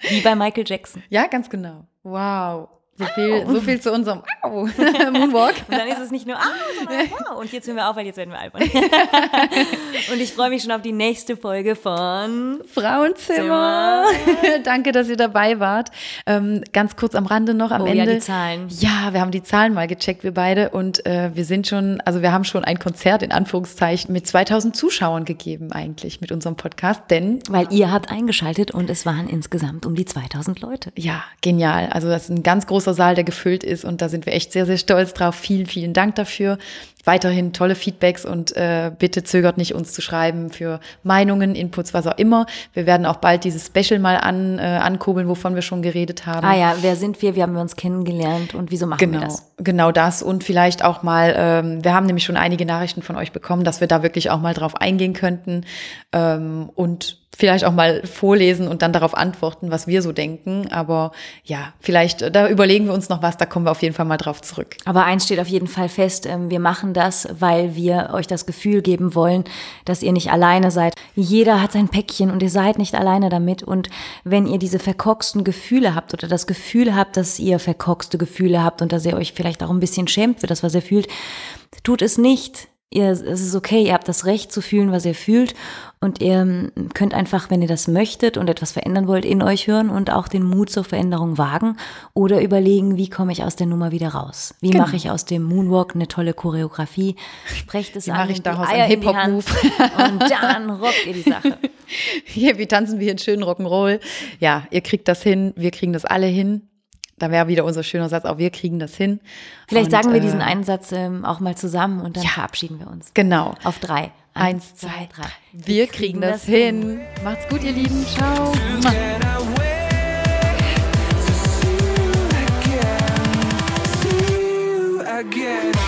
*laughs* Wie bei Michael Jackson. Ja, ganz genau. Wow. So viel, so viel zu unserem Au, *laughs* Moonwalk. Und dann ist es nicht nur Au, sondern *laughs* Wow. Und jetzt hören wir auf, weil jetzt werden wir albern. *laughs* Und ich freue mich schon auf die nächste Folge von Frauenzimmer. Danke, dass ihr dabei wart. Ähm, ganz kurz am Rande noch am oh, Ende. Ja, die Zahlen. Ja, wir haben die Zahlen mal gecheckt, wir beide. Und äh, wir sind schon, also wir haben schon ein Konzert in Anführungszeichen mit 2000 Zuschauern gegeben eigentlich mit unserem Podcast. Denn. Weil ihr habt eingeschaltet und es waren insgesamt um die 2000 Leute. Ja, genial. Also das ist ein ganz großer großer Saal, der gefüllt ist und da sind wir echt sehr, sehr stolz drauf. Vielen, vielen Dank dafür. Weiterhin tolle Feedbacks und äh, bitte zögert nicht, uns zu schreiben für Meinungen, Inputs, was auch immer. Wir werden auch bald dieses Special mal an, äh, ankurbeln, wovon wir schon geredet haben. Ah ja, wer sind wir? Wie haben wir uns kennengelernt und wieso machen genau, wir das? Genau das und vielleicht auch mal, ähm, wir haben nämlich schon einige Nachrichten von euch bekommen, dass wir da wirklich auch mal drauf eingehen könnten ähm, und vielleicht auch mal vorlesen und dann darauf antworten, was wir so denken. Aber ja, vielleicht, da überlegen wir uns noch was, da kommen wir auf jeden Fall mal drauf zurück. Aber eins steht auf jeden Fall fest, ähm, wir machen das, weil wir euch das Gefühl geben wollen, dass ihr nicht alleine seid. Jeder hat sein Päckchen und ihr seid nicht alleine damit. Und wenn ihr diese verkorksten Gefühle habt oder das Gefühl habt, dass ihr verkorkste Gefühle habt und dass ihr euch vielleicht auch ein bisschen schämt für das, was ihr fühlt, tut es nicht Ihr, es ist okay, ihr habt das Recht zu fühlen, was ihr fühlt. Und ihr ähm, könnt einfach, wenn ihr das möchtet und etwas verändern wollt, in euch hören und auch den Mut zur Veränderung wagen. Oder überlegen, wie komme ich aus der Nummer wieder raus? Wie genau. mache ich aus dem Moonwalk eine tolle Choreografie? Sprecht es wie an. Mache ich daraus einen Hip-Hop-Move? Und dann rockt ihr die Sache. *laughs* Hier, wie tanzen wir hier einen schönen Rock'n'Roll? Ja, ihr kriegt das hin. Wir kriegen das alle hin da wäre wieder unser schöner Satz, auch wir kriegen das hin. Vielleicht und, sagen wir äh, diesen einen Satz ähm, auch mal zusammen und dann ja, verabschieden wir uns. Genau. Auf drei. Eins, Eins zwei, drei. Wir, wir kriegen, kriegen, das, das hin. hin. Macht's gut, ihr Lieben. Ciao. again.